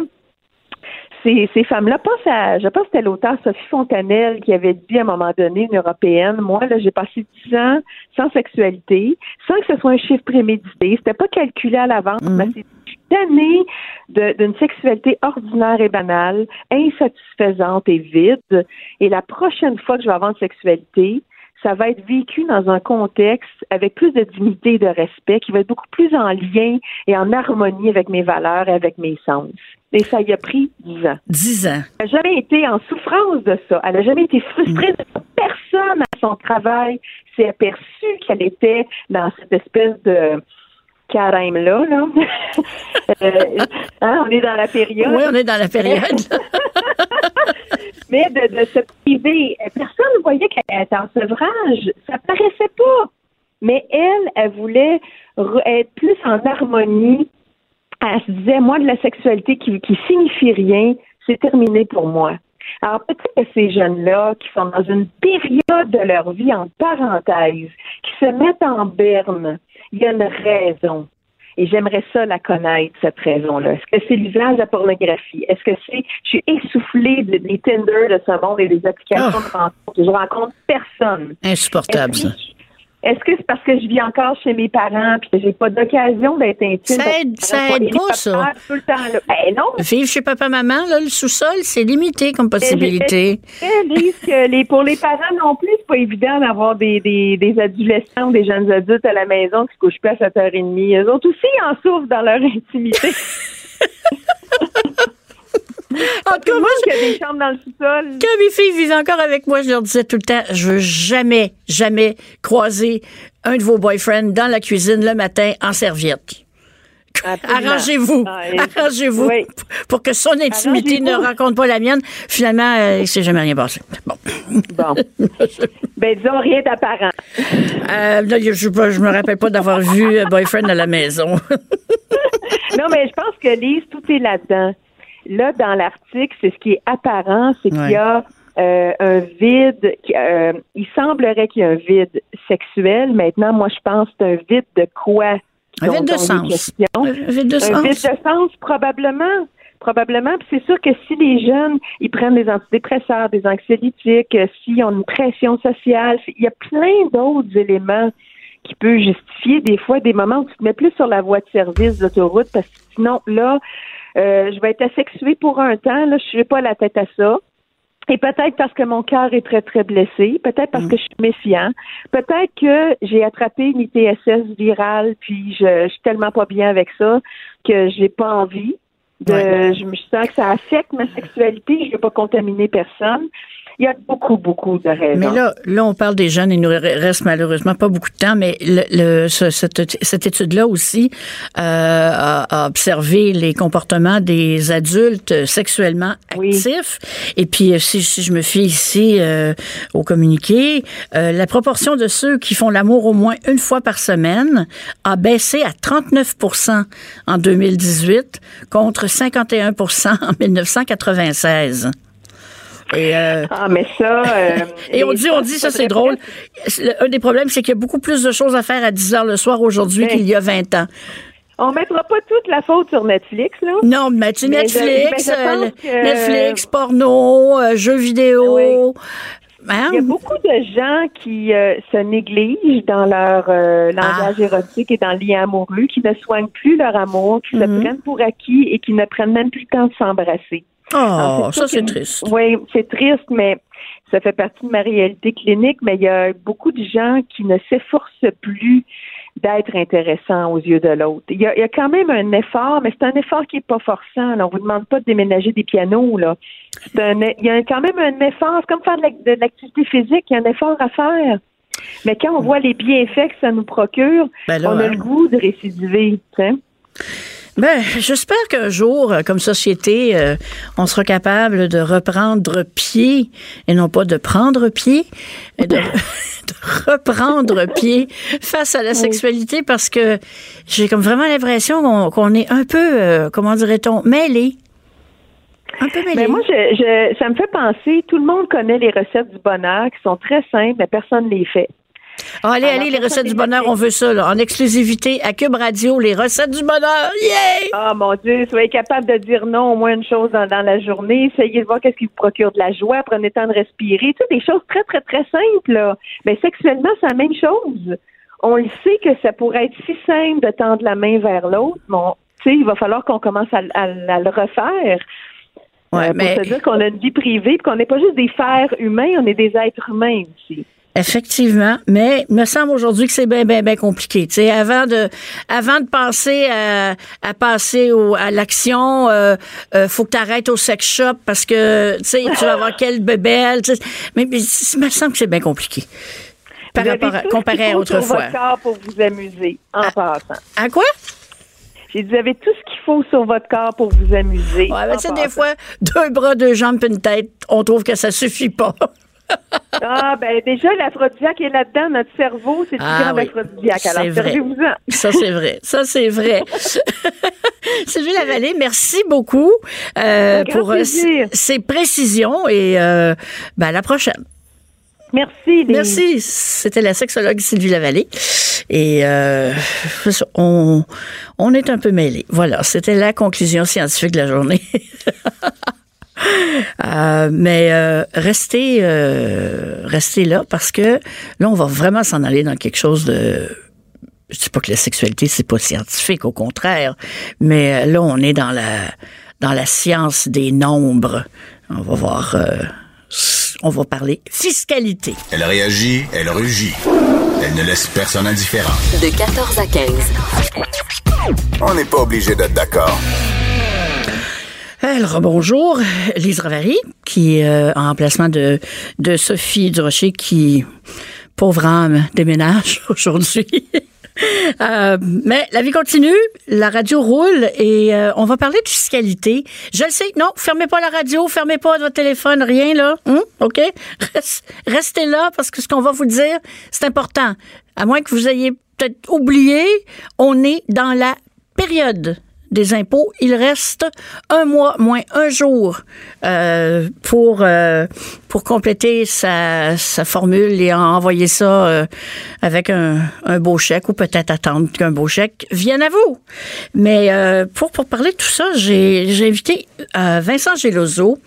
ces, ces femmes-là, pense à, je pense que c'était l'auteur Sophie Fontanelle qui avait dit à un moment donné, une européenne, moi, là, j'ai passé dix ans sans sexualité, sans que ce soit un chiffre prémédité. C'était pas calculé à l'avance, mais c'est année de- d'une sexualité ordinaire et banale, insatisfaisante et vide. Et la prochaine fois que je vais avoir une sexualité, ça va être vécu dans un contexte avec plus de dignité et de respect, qui va être beaucoup plus en lien et en harmonie avec mes valeurs et avec mes sens. Et ça y a pris dix ans. 10 ans. Elle n'a jamais été en souffrance de ça. Elle n'a jamais été frustrée de ça. Personne à son travail s'est aperçu qu'elle était dans cette espèce de carême-là. Là. Euh, hein, on est dans la période. Oui, on est dans la période. Mais de, de se priver, personne ne voyait qu'elle était en sevrage. Ça paraissait pas. Mais elle, elle voulait re- être plus en harmonie. Elle se disait, moi, de la sexualité qui, qui signifie rien, c'est terminé pour moi. Alors, peut-être que ces jeunes-là, qui sont dans une période de leur vie en parenthèse, qui se mettent en berne, il y a une raison. Et j'aimerais ça la connaître, cette raison-là. Est-ce que c'est l'usage de la pornographie? Est-ce que c'est, je suis essoufflée de- des Tinder de ce monde et des applications Oh. de rencontre. Je rencontre personne. Insupportable, ça. Est-ce que c'est parce que je vis encore chez mes parents puis que j'ai pas d'occasion d'être intime? Ça aide- ça aide pas, ça. Tout le temps, là. Ben non. Vivre chez papa-maman, là, le sous-sol, c'est limité comme possibilité. Que les, pour les parents non plus, c'est pas évident d'avoir des, des, des adolescents ou des jeunes adultes à la maison qui se couchent plus à 7h30. Eux autres aussi en souffrent dans leur intimité. En tout cas, moi, Il y a des chambres dans le sous-sol. quand mes filles vivaient encore avec moi, je leur disais tout le temps, je veux jamais, jamais croiser un de vos boyfriends dans la cuisine le matin en serviette. Arrangez-vous, Ah, arrangez-vous Oui. pour que son intimité ne rencontre pas la mienne. Finalement, euh, il s'est jamais rien passé. Bon. Bon. ben, disons rien d'apparent. Euh, je, je, je me rappelle pas d'avoir vu un boyfriend à la maison. Non, mais je pense que Lise, tout est là-dedans. Là, dans l'article, c'est ce qui est apparent, c'est qu'il y a euh, un vide. euh, il semblerait qu'il y ait un vide sexuel. Maintenant, moi, je pense que c'est un vide de quoi? Un vide de sens. question. Un vide de Un sens. vide de sens, probablement. Probablement. Puis c'est sûr que si les jeunes, ils prennent des antidépresseurs, des anxiolytiques, euh, s'ils ont une pression sociale, il y a plein d'autres éléments qui peuvent justifier des fois des moments où tu te mets plus sur la voie de service d'autoroute parce que sinon, là, je vais être asexuée pour un temps, là, je n'ai pas la tête à ça. Et peut-être parce que mon cœur est très, très blessé, peut-être parce que je suis méfiant, peut-être que j'ai attrapé une ITSS virale, puis je, je suis tellement pas bien avec ça que j'ai pas envie. De, Ouais. Je me sens que ça affecte ma sexualité, je veux pas contaminer personne. Il y a beaucoup, beaucoup de raisons. Mais là, là, on parle des jeunes, il nous reste malheureusement pas beaucoup de temps, mais le, le- ce- cette, cette étude-là aussi euh, a, a observé les comportements des adultes sexuellement Oui. actifs. Et puis, euh, si, si je me fie ici euh, au communiqué, euh, la proportion de ceux qui font l'amour au moins une fois par semaine a baissé à 39% en 2018 contre 51% en 1996. Et euh, Ah, mais ça. euh, et on dit, on dit, ça c'est drôle. Le- Un des problèmes, c'est qu'il y a beaucoup plus de choses à faire à 10 heures le soir aujourd'hui Ben. qu'il y a 20 ans. On mettra pas toute la faute sur Netflix, là. Non, mais tu sais, Mais je- Netflix, mais je pense euh, Netflix, porno, jeux vidéo. Oui. Hein? Il y a beaucoup de gens qui euh, se négligent dans leur euh, langage Ah. érotique et dans le lien amoureux, qui ne soignent plus leur amour, qui se Mhm. prennent pour acquis et qui ne prennent même plus le temps de s'embrasser. Oh, ça c'est triste. Oui, c'est triste, mais ça fait partie de ma réalité clinique, mais il y a beaucoup de gens qui ne s'efforcent plus d'être intéressants aux yeux de l'autre. Il y, a, il y a quand même un effort, mais c'est un effort qui est pas forçant. Là. On vous demande pas de déménager des pianos. Là. C'est un, il y a quand même un effort. C'est comme faire de l'ac- de l'activité physique. Il y a un effort à faire. Mais quand on voit les bienfaits que ça nous procure, Ben là, on a hein. le goût de récidiver. tu sais. Ben, j'espère qu'un jour, euh, comme société, euh, on sera capable de reprendre pied, et non pas de prendre pied, de, de reprendre pied face à la sexualité, parce que j'ai comme vraiment l'impression qu'on est un peu, euh, comment dirait-on, mêlés. Un peu mêlés. Mais moi, je, je, ça me fait penser, tout le monde connaît les recettes du bonheur qui sont très simples, mais personne ne les fait. Oh, allez, Alors, allez, les recettes du bonheur, on veut ça, là, en exclusivité à Cube Radio, les recettes du bonheur. Yeah! Ah mon Dieu, soyez capable de dire non au moins une chose dans, dans la journée. Essayez de voir qu'est-ce qui vous procure de la joie. Prenez le temps de respirer. Tu sais, des choses très, très, très simples. Là. Mais sexuellement, c'est la même chose. On le sait que ça pourrait être si simple de tendre la main vers l'autre. Bon, tu sais, il va falloir qu'on commence à, à- à le refaire. Ouais, Euh, mais Pour se dire qu'on a une vie privée, qu'on n'est pas juste des fers humains, on est des êtres humains aussi. Effectivement, mais il me semble aujourd'hui que c'est bien, bien, bien compliqué. Tu sais, avant de, avant de penser à, à passer au, à l'action, euh, euh, faut que tu arrêtes au sex shop parce que, tu vas avoir quelle bébelle. Mais, mais il me semble que c'est bien compliqué. Par Vous avez rapport à, tout ce comparé qu'il à faut sur autrefois. votre corps pour vous amuser, en passant. À quoi? J'ai dit, vous avez tout ce qu'il faut sur votre corps pour vous amuser. Ouais, mais en tu sais, des fois, deux bras, deux jambes, une tête, on trouve que ça suffit pas. Ah, ben déjà, l'aphrodisiaque est là-dedans. Notre cerveau, c'est du Ah oui. aphrodisiaque. Alors, servez-vous-en. Ça, c'est vrai. Ça, c'est vrai. Sylvie Lavallée, merci beaucoup euh, pour euh, plaisir. ces précisions et euh, ben, à la prochaine. Merci. les- Merci. C'était la sexologue Sylvie Lavallée. Et euh, on, on est un peu mêlés. Voilà, c'était la conclusion scientifique de la journée. Euh, mais euh, restez, euh, restez là parce que là, on va vraiment s'en aller dans quelque chose de. Je dis pas que la sexualité c'est pas scientifique, au contraire, mais là, on est dans la dans la science des nombres. On va voir. euh, on va parler fiscalité. Elle réagit, elle rugit. Elle ne laisse personne indifférent. De 14 à 15. On n'est pas obligé d'être d'accord. Alors, bonjour, Lise Ravary, qui est euh, en remplacement de, Sophie Durocher, qui, pauvre âme, déménage aujourd'hui. Euh, mais la vie continue, la radio roule et euh, on va parler de fiscalité. Je le sais, non, fermez pas la radio, fermez pas votre téléphone, rien là, Hum? ok? Reste- Restez là parce que ce qu'on va vous dire, c'est important. À moins que vous ayez peut-être oublié, on est dans la période des impôts, il reste un mois moins un jour euh, pour euh, pour compléter sa, sa formule et envoyer ça euh, avec un, un beau chèque ou peut-être attendre qu'un beau chèque vienne à vous. Mais pour pour parler de tout ça, j'ai invité Vincent Gelozo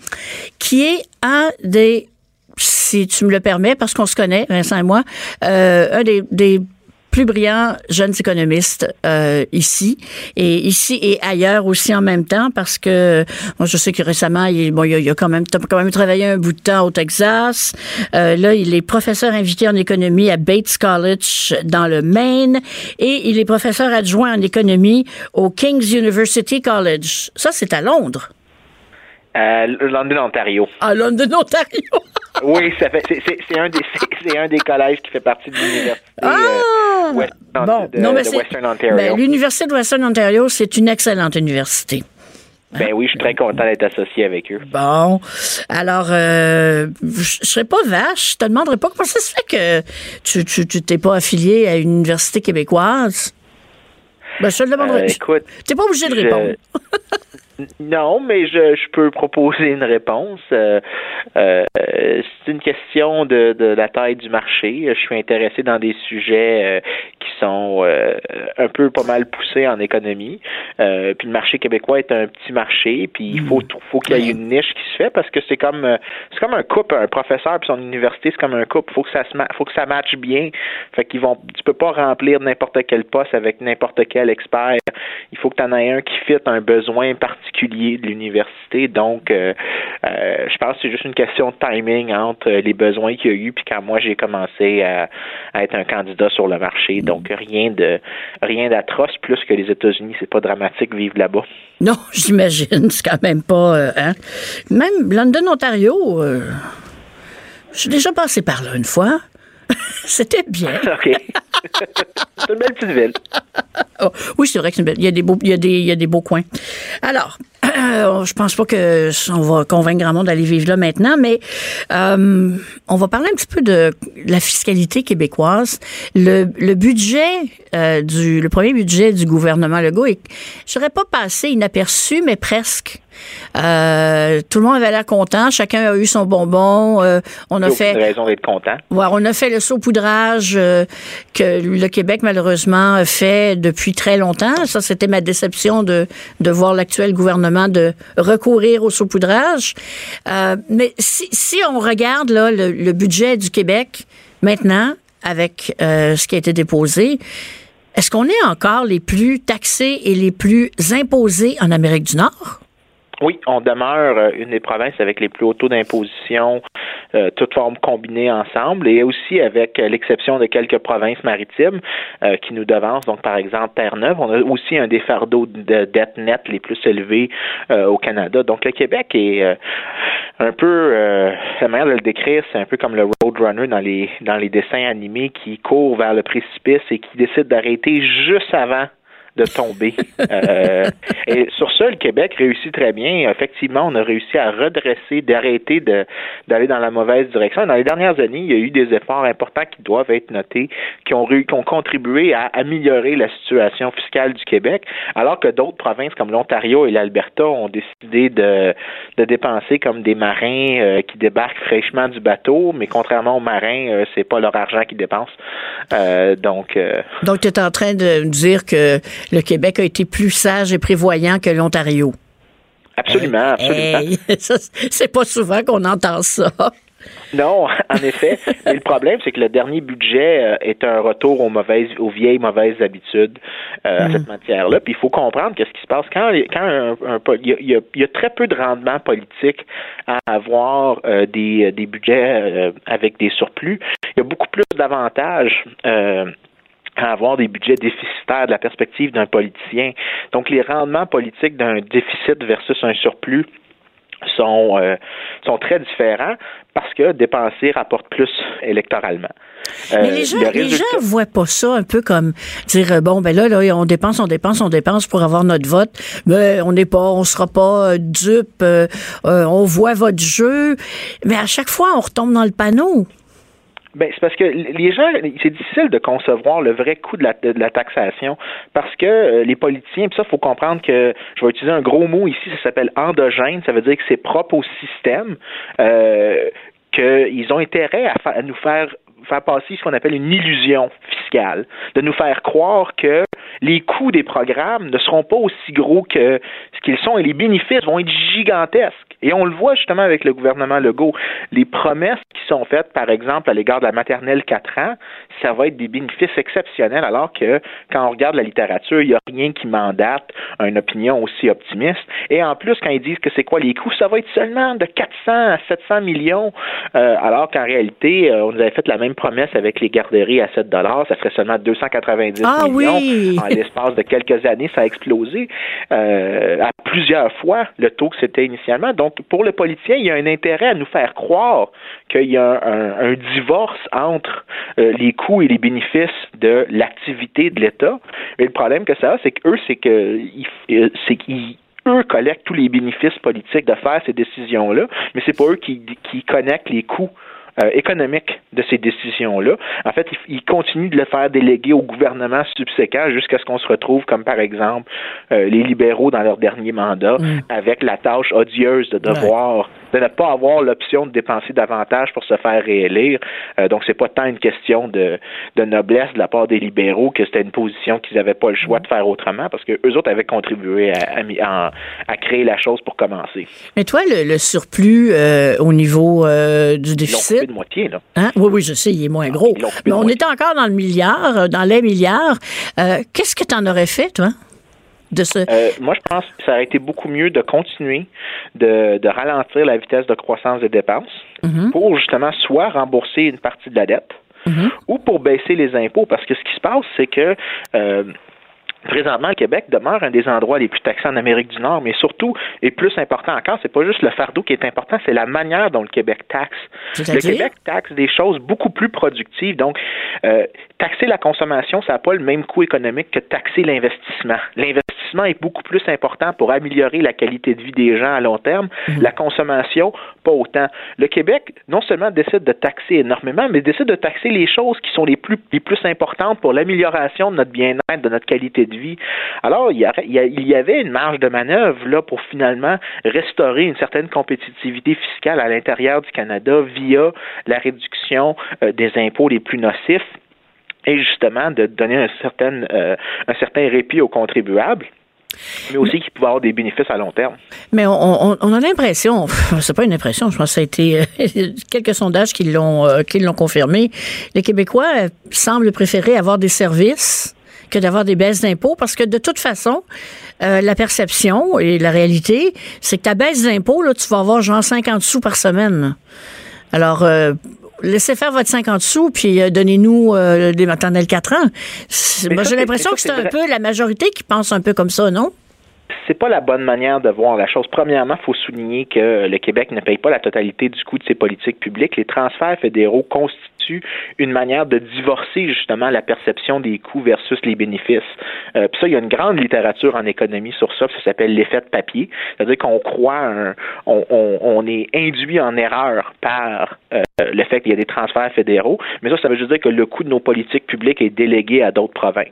qui est un des si tu me le permets, parce qu'on se connaît, Vincent et moi, euh, un des, des plus brillants jeunes économistes euh, ici. Et ici et ailleurs aussi en même temps parce que je sais que récemment il, bon, a, il a quand même quand même travaillé un bout de temps au Texas. Euh, là il est professeur invité en économie à Bates College dans le Maine. Et il est professeur adjoint en économie au King's University College. Ça c'est à Londres Euh, London, Ontario. à London Ontario Oui, ça fait, c'est, un des, c'est, un des collèges qui fait partie de l'université Ah! euh, West- Bon, de, non, mais de Western Ontario. ben, L'Université de Western Ontario, c'est une excellente université. Ben oui, je suis très content d'être associé avec eux. Bon, alors, euh, je serais pas vache. Je te demanderais pas comment ça se fait que tu tu tu t'es pas affilié à une université québécoise? Ben, je te le demanderai. Euh, écoute, T'es pas obligé de répondre. Non, mais je, je peux proposer une réponse. Euh, euh, c'est une question de, de la taille du marché. Je suis intéressé dans des sujets euh, qui sont euh, un peu pas mal poussés en économie. Euh, puis le marché québécois est un petit marché, puis il faut faut qu'il y ait une niche qui se fait parce que c'est comme euh, c'est comme un couple, un professeur puis son université c'est comme un couple. Faut que ça se faut que ça matche bien. Fait qu'ils vont tu peux pas remplir n'importe quel poste avec n'importe quel expert. Il faut que tu en aies un qui fit un besoin particulier de l'université. Donc, euh, euh, je pense que c'est juste une question de timing entre les besoins qu'il y a eu puis quand moi j'ai commencé à, à être un candidat sur le marché. Donc, rien de rien d'atroce. Plus que les États-Unis, c'est pas dramatique vivre là-bas. Non, j'imagine. C'est quand même pas. euh, hein? Même London, Ontario, euh, je suis déjà passé par là une fois. C'était bien. OK. c'est une belle petite ville. Oh, oui, c'est vrai qu'il y a des beaux, il y a des, il y a des beaux coins. Alors, je pense pas que on va convaincre grand monde d'aller vivre là maintenant, mais euh, on va parler un petit peu de la fiscalité québécoise. Le, le budget euh, du, le premier budget du gouvernement Legault, est, je serais pas passé inaperçu, mais presque. Euh, tout le monde avait l'air content. Chacun a eu son bonbon. Euh, on a fait. raison d'être content. Ouais, on a fait le saupoudrage euh, que le Québec, malheureusement, fait depuis très longtemps. Ça, c'était ma déception de, de voir l'actuel gouvernement de recourir au saupoudrage. Euh, mais si, si on regarde le budget du Québec maintenant, avec euh, ce qui a été déposé, est-ce qu'on est encore les plus taxés et les plus imposés en Amérique du Nord? Oui, on demeure euh, une des provinces avec les plus hauts taux d'imposition, euh, toutes formes combinées ensemble, et aussi avec euh, l'exception de quelques provinces maritimes euh, qui nous devancent. Donc, par exemple, Terre-Neuve, on a aussi un des fardeaux de dette nette les plus élevés euh, au Canada. Donc, le Québec est euh, un peu, euh, la manière de le décrire, c'est un peu comme le Roadrunner dans les dans les dessins animés qui court vers le précipice et qui décide d'arrêter juste avant de tomber. Euh, et sur ça, le Québec réussit très bien. Effectivement, on a réussi à redresser, d'arrêter d'aller dans la mauvaise direction. Dans les dernières années, il y a eu des efforts importants qui doivent être notés, qui ont, qui ont contribué à améliorer la situation fiscale du Québec, alors que d'autres provinces comme l'Ontario et l'Alberta ont décidé de, de dépenser comme des marins euh, qui débarquent fraîchement du bateau, mais contrairement aux marins, euh, c'est pas leur argent qu'ils dépensent. Euh, donc, Donc, tu es en train de dire que le Québec a été plus sage et prévoyant que l'Ontario. absolument, absolument. Hey, c'est pas souvent qu'on entend ça. Non, en effet. Mais le problème, c'est que le dernier budget euh, est un retour aux mauvaises, aux vieilles mauvaises habitudes euh, à cette matière-là. Puis il faut comprendre qu'est-ce qui se passe quand, quand un, il y, a, il y a- il y a très peu de rendement politique à avoir euh, des, des budgets euh, avec des surplus. Il y a beaucoup plus d'avantages. À avoir des budgets déficitaires de la perspective d'un politicien. Donc, les rendements politiques d'un déficit versus un surplus sont, euh, sont très différents parce que dépenser rapporte plus électoralement. Euh, Mais les gens, le les résultat- gens voient pas ça un peu comme dire euh, bon ben là, là on dépense, on dépense, on dépense pour avoir notre vote, mais on n'est pas, on sera pas euh, dupe, euh, euh, on voit votre jeu, mais à chaque fois on retombe dans le panneau. Ben, c'est parce que les gens, c'est difficile de concevoir le vrai coût de la, de la taxation parce que euh, les politiciens, puis ça, faut comprendre que je vais utiliser un gros mot ici, ça s'appelle endogène, ça veut dire que c'est propre au système, euh, qu'ils ont intérêt à, à nous faire faire passer ce qu'on appelle une illusion fiscale, de nous faire croire que les coûts des programmes ne seront pas aussi gros que ce qu'ils sont et les bénéfices vont être gigantesques. Et on le voit justement avec le gouvernement Legault. Les promesses qui sont faites, par exemple, à l'égard de la maternelle 4 ans, ça va être des bénéfices exceptionnels, alors que quand on regarde la littérature, il n'y a rien qui mandate une opinion aussi optimiste. Et en plus, quand ils disent que c'est quoi les coûts, ça va être seulement de 400 à 700 millions, euh, alors qu'en réalité, euh, on nous avait fait la même promesse avec les garderies à 7 dollars, ça ferait seulement 290 Ah millions. oui! En l'espace de quelques années, ça a explosé euh, à plusieurs fois le taux que c'était initialement. Donc, pour le politicien, il y a un intérêt à nous faire croire qu'il y a un, un divorce entre euh, les coûts et les bénéfices de l'activité de l'État. Mais le problème que ça a, c'est qu'eux, c'est que euh, c'est qu'ils eux collectent tous les bénéfices politiques de faire ces décisions-là, mais c'est pas eux qui, qui connectent les coûts euh, économiques de ces décisions-là. En fait, ils, ils continuent de le faire déléguer au gouvernement subséquent jusqu'à ce qu'on se retrouve, comme par exemple euh, les libéraux dans leur dernier mandat, avec la tâche odieuse de devoir de ne pas avoir l'option de dépenser davantage pour se faire réélire. Euh, donc, c'est pas tant une question de, de noblesse de la part des libéraux que c'était une position qu'ils n'avaient pas le choix de faire autrement parce que eux autres avaient contribué à, à, créer la chose pour commencer. Mais toi, le, le surplus au niveau du déficit, de moitié, là. Hein? Oui, oui, je sais, il est moins gros. l'ont coupé Mais on est encore dans le milliard, euh, dans les milliards. Euh, Qu'est-ce que tu en aurais fait, toi? De ce... Euh, moi, je pense que ça aurait été beaucoup mieux de continuer de, de ralentir la vitesse de croissance des dépenses Mhm. pour justement soit rembourser une partie de la dette Mhm. ou pour baisser les impôts. Parce que ce qui se passe, c'est que euh, Présentement, le Québec demeure un des endroits les plus taxés en Amérique du Nord, mais surtout, et plus important encore, c'est pas juste le fardeau qui est important, c'est la manière dont le Québec taxe. Le? Québec taxe des choses beaucoup plus productives. Donc, euh, taxer la consommation, ça n'a pas le même coût économique que taxer l'investissement. L'investissement l'investissement est beaucoup plus important pour améliorer la qualité de vie des gens à long terme. Mhm. La consommation, pas autant. Le Québec, non seulement décide de taxer énormément, mais décide de taxer les choses qui sont les plus, les plus importantes pour l'amélioration de notre bien-être, de notre qualité de vie. Alors, il y, avait une marge de manœuvre là pour finalement restaurer une certaine compétitivité fiscale à l'intérieur du Canada via la réduction euh, des impôts les plus nocifs et justement de donner un certain, euh, un certain répit aux contribuables mais aussi qui pouvaient avoir des bénéfices à long terme. Mais on, a l'impression, c'est pas une impression, je pense que ça a été euh, quelques sondages qui l'ont qui l'ont confirmé. Les Québécois semblent préférer avoir des services que d'avoir des baisses d'impôts parce que de toute façon, euh, la perception et la réalité, c'est que ta baisse d'impôts, là, tu vas avoir genre 50 sous par semaine. Alors, euh, laissez faire votre 50 sous, puis euh, donnez-nous euh, des maternelles 4 ans. Moi, j'ai l'impression que c'est c'est un vrai. peu la majorité qui pense un peu comme ça, non? c'est pas la bonne manière de voir la chose. Premièrement, il faut souligner que le Québec ne paye pas la totalité du coût de ses politiques publiques. Les transferts fédéraux constituent une manière de divorcer justement la perception des coûts versus les bénéfices. Euh, puis ça, il y a une grande littérature en économie sur ça, ça s'appelle l'effet de papier. C'est-à-dire qu'on croit, on est induit en erreur par euh, le fait qu'il y a des transferts fédéraux, mais ça, ça veut juste dire que le coût de nos politiques publiques est délégué à d'autres provinces.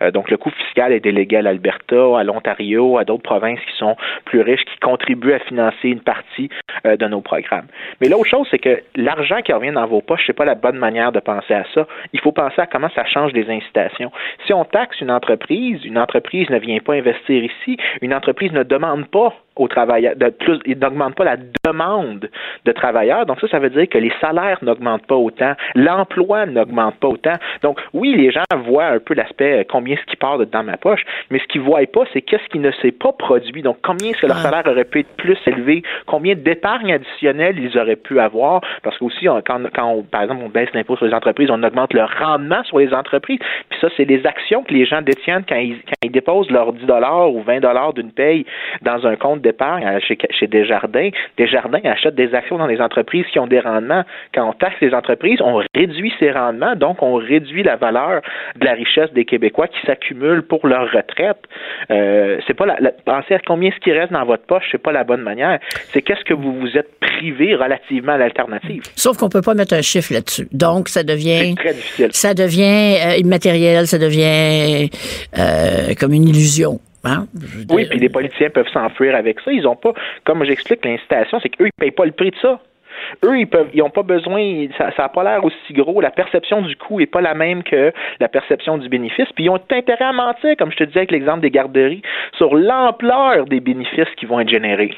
Euh, donc, le coût fiscal est délégué à l'Alberta, à l'Ontario, à d'autres provinces qui sont plus riches, qui contribuent à financer une partie euh, de nos programmes. Mais l'autre chose, c'est que l'argent qui revient dans vos poches, c'est pas la bonne manière de penser à ça. Il faut penser à comment ça change les incitations. Si on taxe une entreprise, une entreprise ne vient pas investir ici, une entreprise ne demande pas aux travailleurs, de plus, il n'augmente pas la demande de travailleurs. Donc ça, ça veut dire que les salaires n'augmentent pas autant, l'emploi n'augmente pas autant. Donc oui, les gens voient un peu l'aspect euh, combien ce qui part de dans ma poche, mais ce qu'ils voient pas, c'est qu'est-ce qui ne s'est pas produit. Donc combien est-ce que leur salaire aurait pu être plus élevé, combien d'épargne additionnelle ils auraient pu avoir, parce qu'aussi on- quand, quand on, par exemple on baisse l'impôt sur les entreprises, on augmente le rendement sur les entreprises. Puis ça, c'est les actions que les gens détiennent quand ils, quand ils déposent leurs 10 dollars ou 20 dollars d'une paye dans un compte d'épargne chez, chez Desjardins. Desjardins achètent des actions dans les entreprises qui ont des rendements. Quand on taxe les entreprises, on réduit ces rendements, donc on réduit la valeur de la richesse des Québécois qui s'accumulent pour leur retraite. Euh, c'est pas la, la- penser à combien ce qui reste dans votre poche, c'est pas la bonne manière. C'est qu'est-ce que vous vous êtes privé relativement à l'alternative. Sauf qu'on peut pas mettre un chiffre là-dessus. Donc, ça devient... C'est très difficile. ça devient euh, immatériel, ça devient euh, comme une illusion. Hein? Oui, puis les politiciens peuvent s'enfuir avec ça. Ils ont pas, comme j'explique, l'incitation, c'est qu'eux, ils payent pas le prix de ça. Eux, ils peuvent, ils ont pas besoin, ça, ça a pas l'air aussi gros. La perception du coût est pas la même que la perception du bénéfice. Puis ils ont intérêt à mentir, comme je te disais avec l'exemple des garderies, sur l'ampleur des bénéfices qui vont être générés.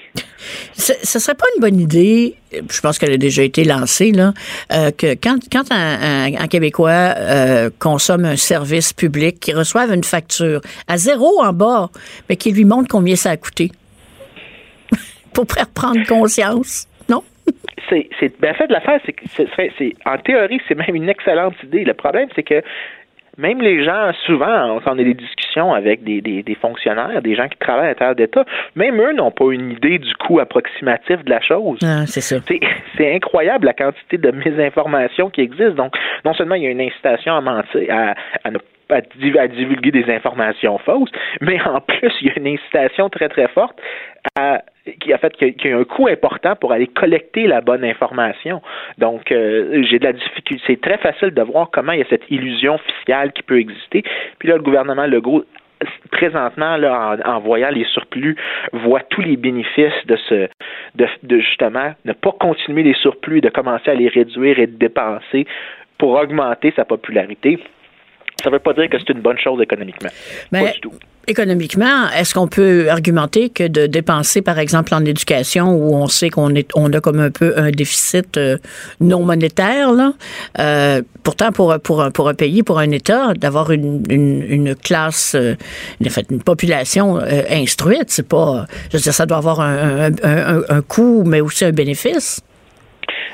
Ce ce serait pas une bonne idée, je pense qu'elle a déjà été lancée, là, euh, que quand, quand un Québécois euh, consomme un service public, qu'il reçoive une facture à zéro en bas, mais qu'il lui montre combien ça a coûté. Pour faire prendre conscience. C'est c'est ben, en fait l'affaire c'est que ce serait c'est en théorie c'est même une excellente idée le problème c'est que même les gens, souvent, quand on a des discussions avec des, des, des fonctionnaires, des gens qui travaillent à l'intérieur d'État, même eux n'ont pas une idée du coût approximatif de la chose. Ah, c'est ça. C'est- C'est incroyable la quantité de mésinformations qui existent. Donc, non seulement il y a une incitation à mentir, à, à ne à divulguer des informations fausses, mais en plus, il y a une incitation très, très forte à, qui a fait qu'il y a- un coût important pour aller collecter la bonne information. Donc, euh, j'ai de la difficulté. C'est très facile de voir comment il y a cette illusion fiscale qui peut exister. Puis là, le gouvernement Legault présentement, là, en, en voyant les surplus, voit tous les bénéfices de ce, de, de justement ne pas continuer les surplus, de commencer à les réduire et de dépenser pour augmenter sa popularité. Ça ne veut pas dire que c'est une bonne chose économiquement. Mais pas du tout. Économiquement, est-ce qu'on peut argumenter que de dépenser, par exemple, en éducation, où on sait qu'on est, on a comme un peu un déficit euh, non monétaire, là, euh, pourtant pour pour un, pour un pays, pour un État, d'avoir une, une, une classe, euh, fait, une population euh, instruite, c'est pas, je veux dire, ça doit avoir un, un, un- un coût, mais aussi un bénéfice.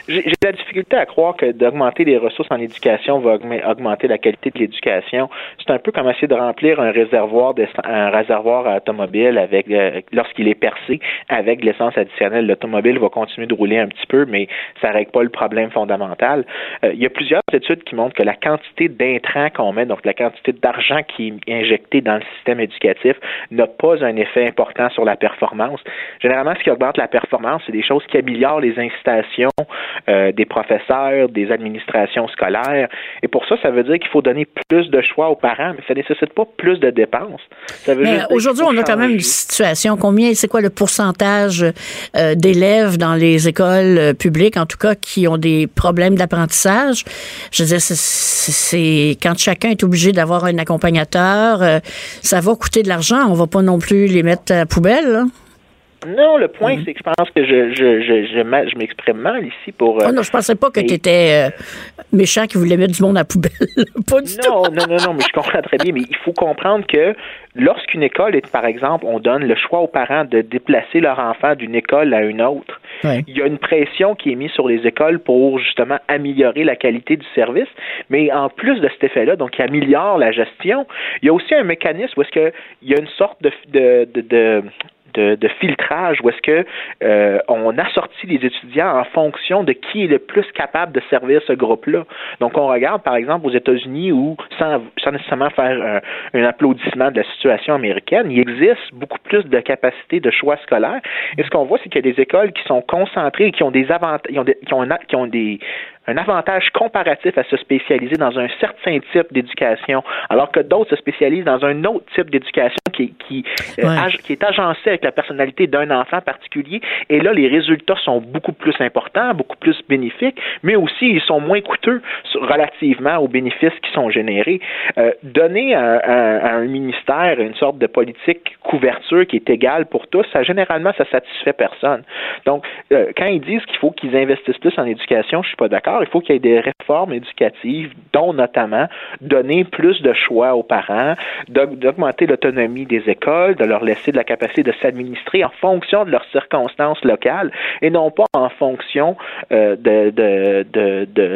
J'ai j'ai la difficulté à croire que d'augmenter les ressources en éducation va augme- augmenter la qualité de l'éducation. C'est un peu comme essayer de remplir un réservoir de, un réservoir automobile avec euh, lorsqu'il est percé avec de l'essence additionnelle. L'automobile va continuer de rouler un petit peu, mais ça règle pas le problème fondamental. Euh, il y a plusieurs études qui montrent que la quantité d'intrants qu'on met, donc la quantité d'argent qui est injecté dans le système éducatif, n'a pas un effet important sur la performance. Généralement, ce qui augmente la performance, c'est des choses qui améliorent les incitations euh, des professeurs, des administrations scolaires. Et pour ça, ça veut dire qu'il faut donner plus de choix aux parents, mais ça ne nécessite pas plus de dépenses. Aujourd'hui, on a quand même une situation. Combien, c'est quoi le pourcentage euh, d'élèves dans les écoles euh, publiques, en tout cas, qui ont des problèmes d'apprentissage? Je veux dire, c'est- c'est c'est- quand chacun est obligé d'avoir un accompagnateur, euh, ça va coûter de l'argent. On va pas non plus les mettre à la poubelle. là. Non, le point, Mm-hmm. c'est que je pense que je, je, je, je, je m'exprime mal ici pour. euh, Oh non, je pensais pas que tu étais méchant qui voulait mettre du monde à la poubelle. pas du tout. Non, non, non, non, mais je comprends très bien. Mais il faut comprendre que lorsqu'une école est, par exemple, on donne le choix aux parents de déplacer leur enfant d'une école à une autre, Ouais. il y a une pression qui est mise sur les écoles pour justement améliorer la qualité du service. Mais en plus de cet effet-là, donc qui améliore la gestion, il y a aussi un mécanisme où est-ce que il y a une sorte de, de, de, de de, de filtrage où est-ce que euh, on assortit les étudiants en fonction de qui est le plus capable de servir ce groupe-là. Donc on regarde par exemple aux États-Unis où sans, sans nécessairement faire un, un applaudissement de la situation américaine, il existe beaucoup plus de capacité de choix scolaire. Et ce qu'on voit, c'est qu'il y a des écoles qui sont concentrées et qui ont des avantages, qui ont des, qui ont des un avantage comparatif à se spécialiser dans un certain type d'éducation, alors que d'autres se spécialisent dans un autre type d'éducation qui, qui, euh, Ouais. ag- qui est agencé avec la personnalité d'un enfant particulier. Et là, les résultats sont beaucoup plus importants, beaucoup plus bénéfiques, mais aussi ils sont moins coûteux relativement aux bénéfices qui sont générés. Euh, donner à, à- à un ministère une sorte de politique couverture qui est égale pour tous, ça généralement ça satisfait personne. Donc, euh, quand ils disent qu'il faut qu'ils investissent plus en éducation, je suis pas d'accord. Il faut qu'il y ait des réformes éducatives, dont notamment donner plus de choix aux parents, d'aug- d'augmenter l'autonomie des écoles, de leur laisser de la capacité de s'administrer en fonction de leurs circonstances locales et non pas en fonction euh,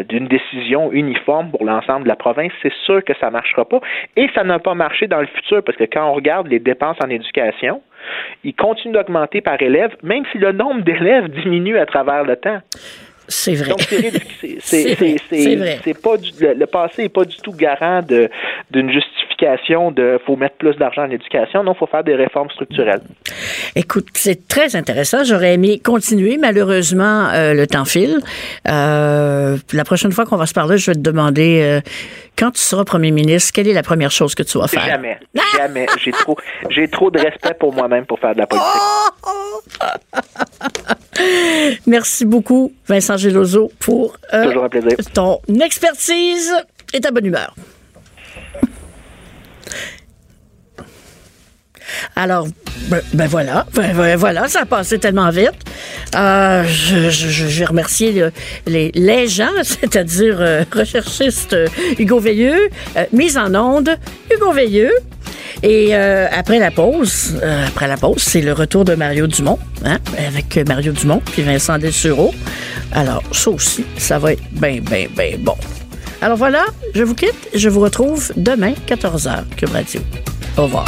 d'une décision uniforme pour l'ensemble de la province. C'est sûr que ça marchera pas et ça n'a pas marché dans le futur parce que quand on regarde les dépenses en éducation, ils continuent d'augmenter par élève, même si le nombre d'élèves diminue à travers le temps. C'est vrai. Donc, c'est vrai, c'est- pas du- le, le passé n'est pas du tout garant de d'une justification de faut mettre plus d'argent en éducation. Non, faut faire des réformes structurelles. Écoute, c'est très intéressant. J'aurais aimé continuer. Malheureusement, euh, le temps file. Euh, la prochaine fois qu'on va se parler, je vais te demander, euh, quand tu seras premier ministre, quelle est la première chose que tu vas faire? Jamais, jamais. J'ai trop, j'ai trop de respect pour moi-même pour faire de la politique. Merci beaucoup, Vincent Gelozo, pour euh, Toujours un plaisir. ton expertise et ta bonne humeur. Alors, ben, ben voilà, ben, ben voilà, ça a passé tellement vite. Euh, je, je- vais remercier le- les, les gens, c'est-à-dire euh, recherchiste euh, Hugo Veilleux, euh, mise en onde Hugo Veilleux. Et après la pause, après la pause, c'est le retour de Mario Dumont, hein, avec Mario Dumont puis Vincent Dessureau. Alors, ça aussi, ça va être bien, bien, bien bon. Alors voilà, je vous quitte. Je vous retrouve demain, 14h, Cube Radio. Au revoir.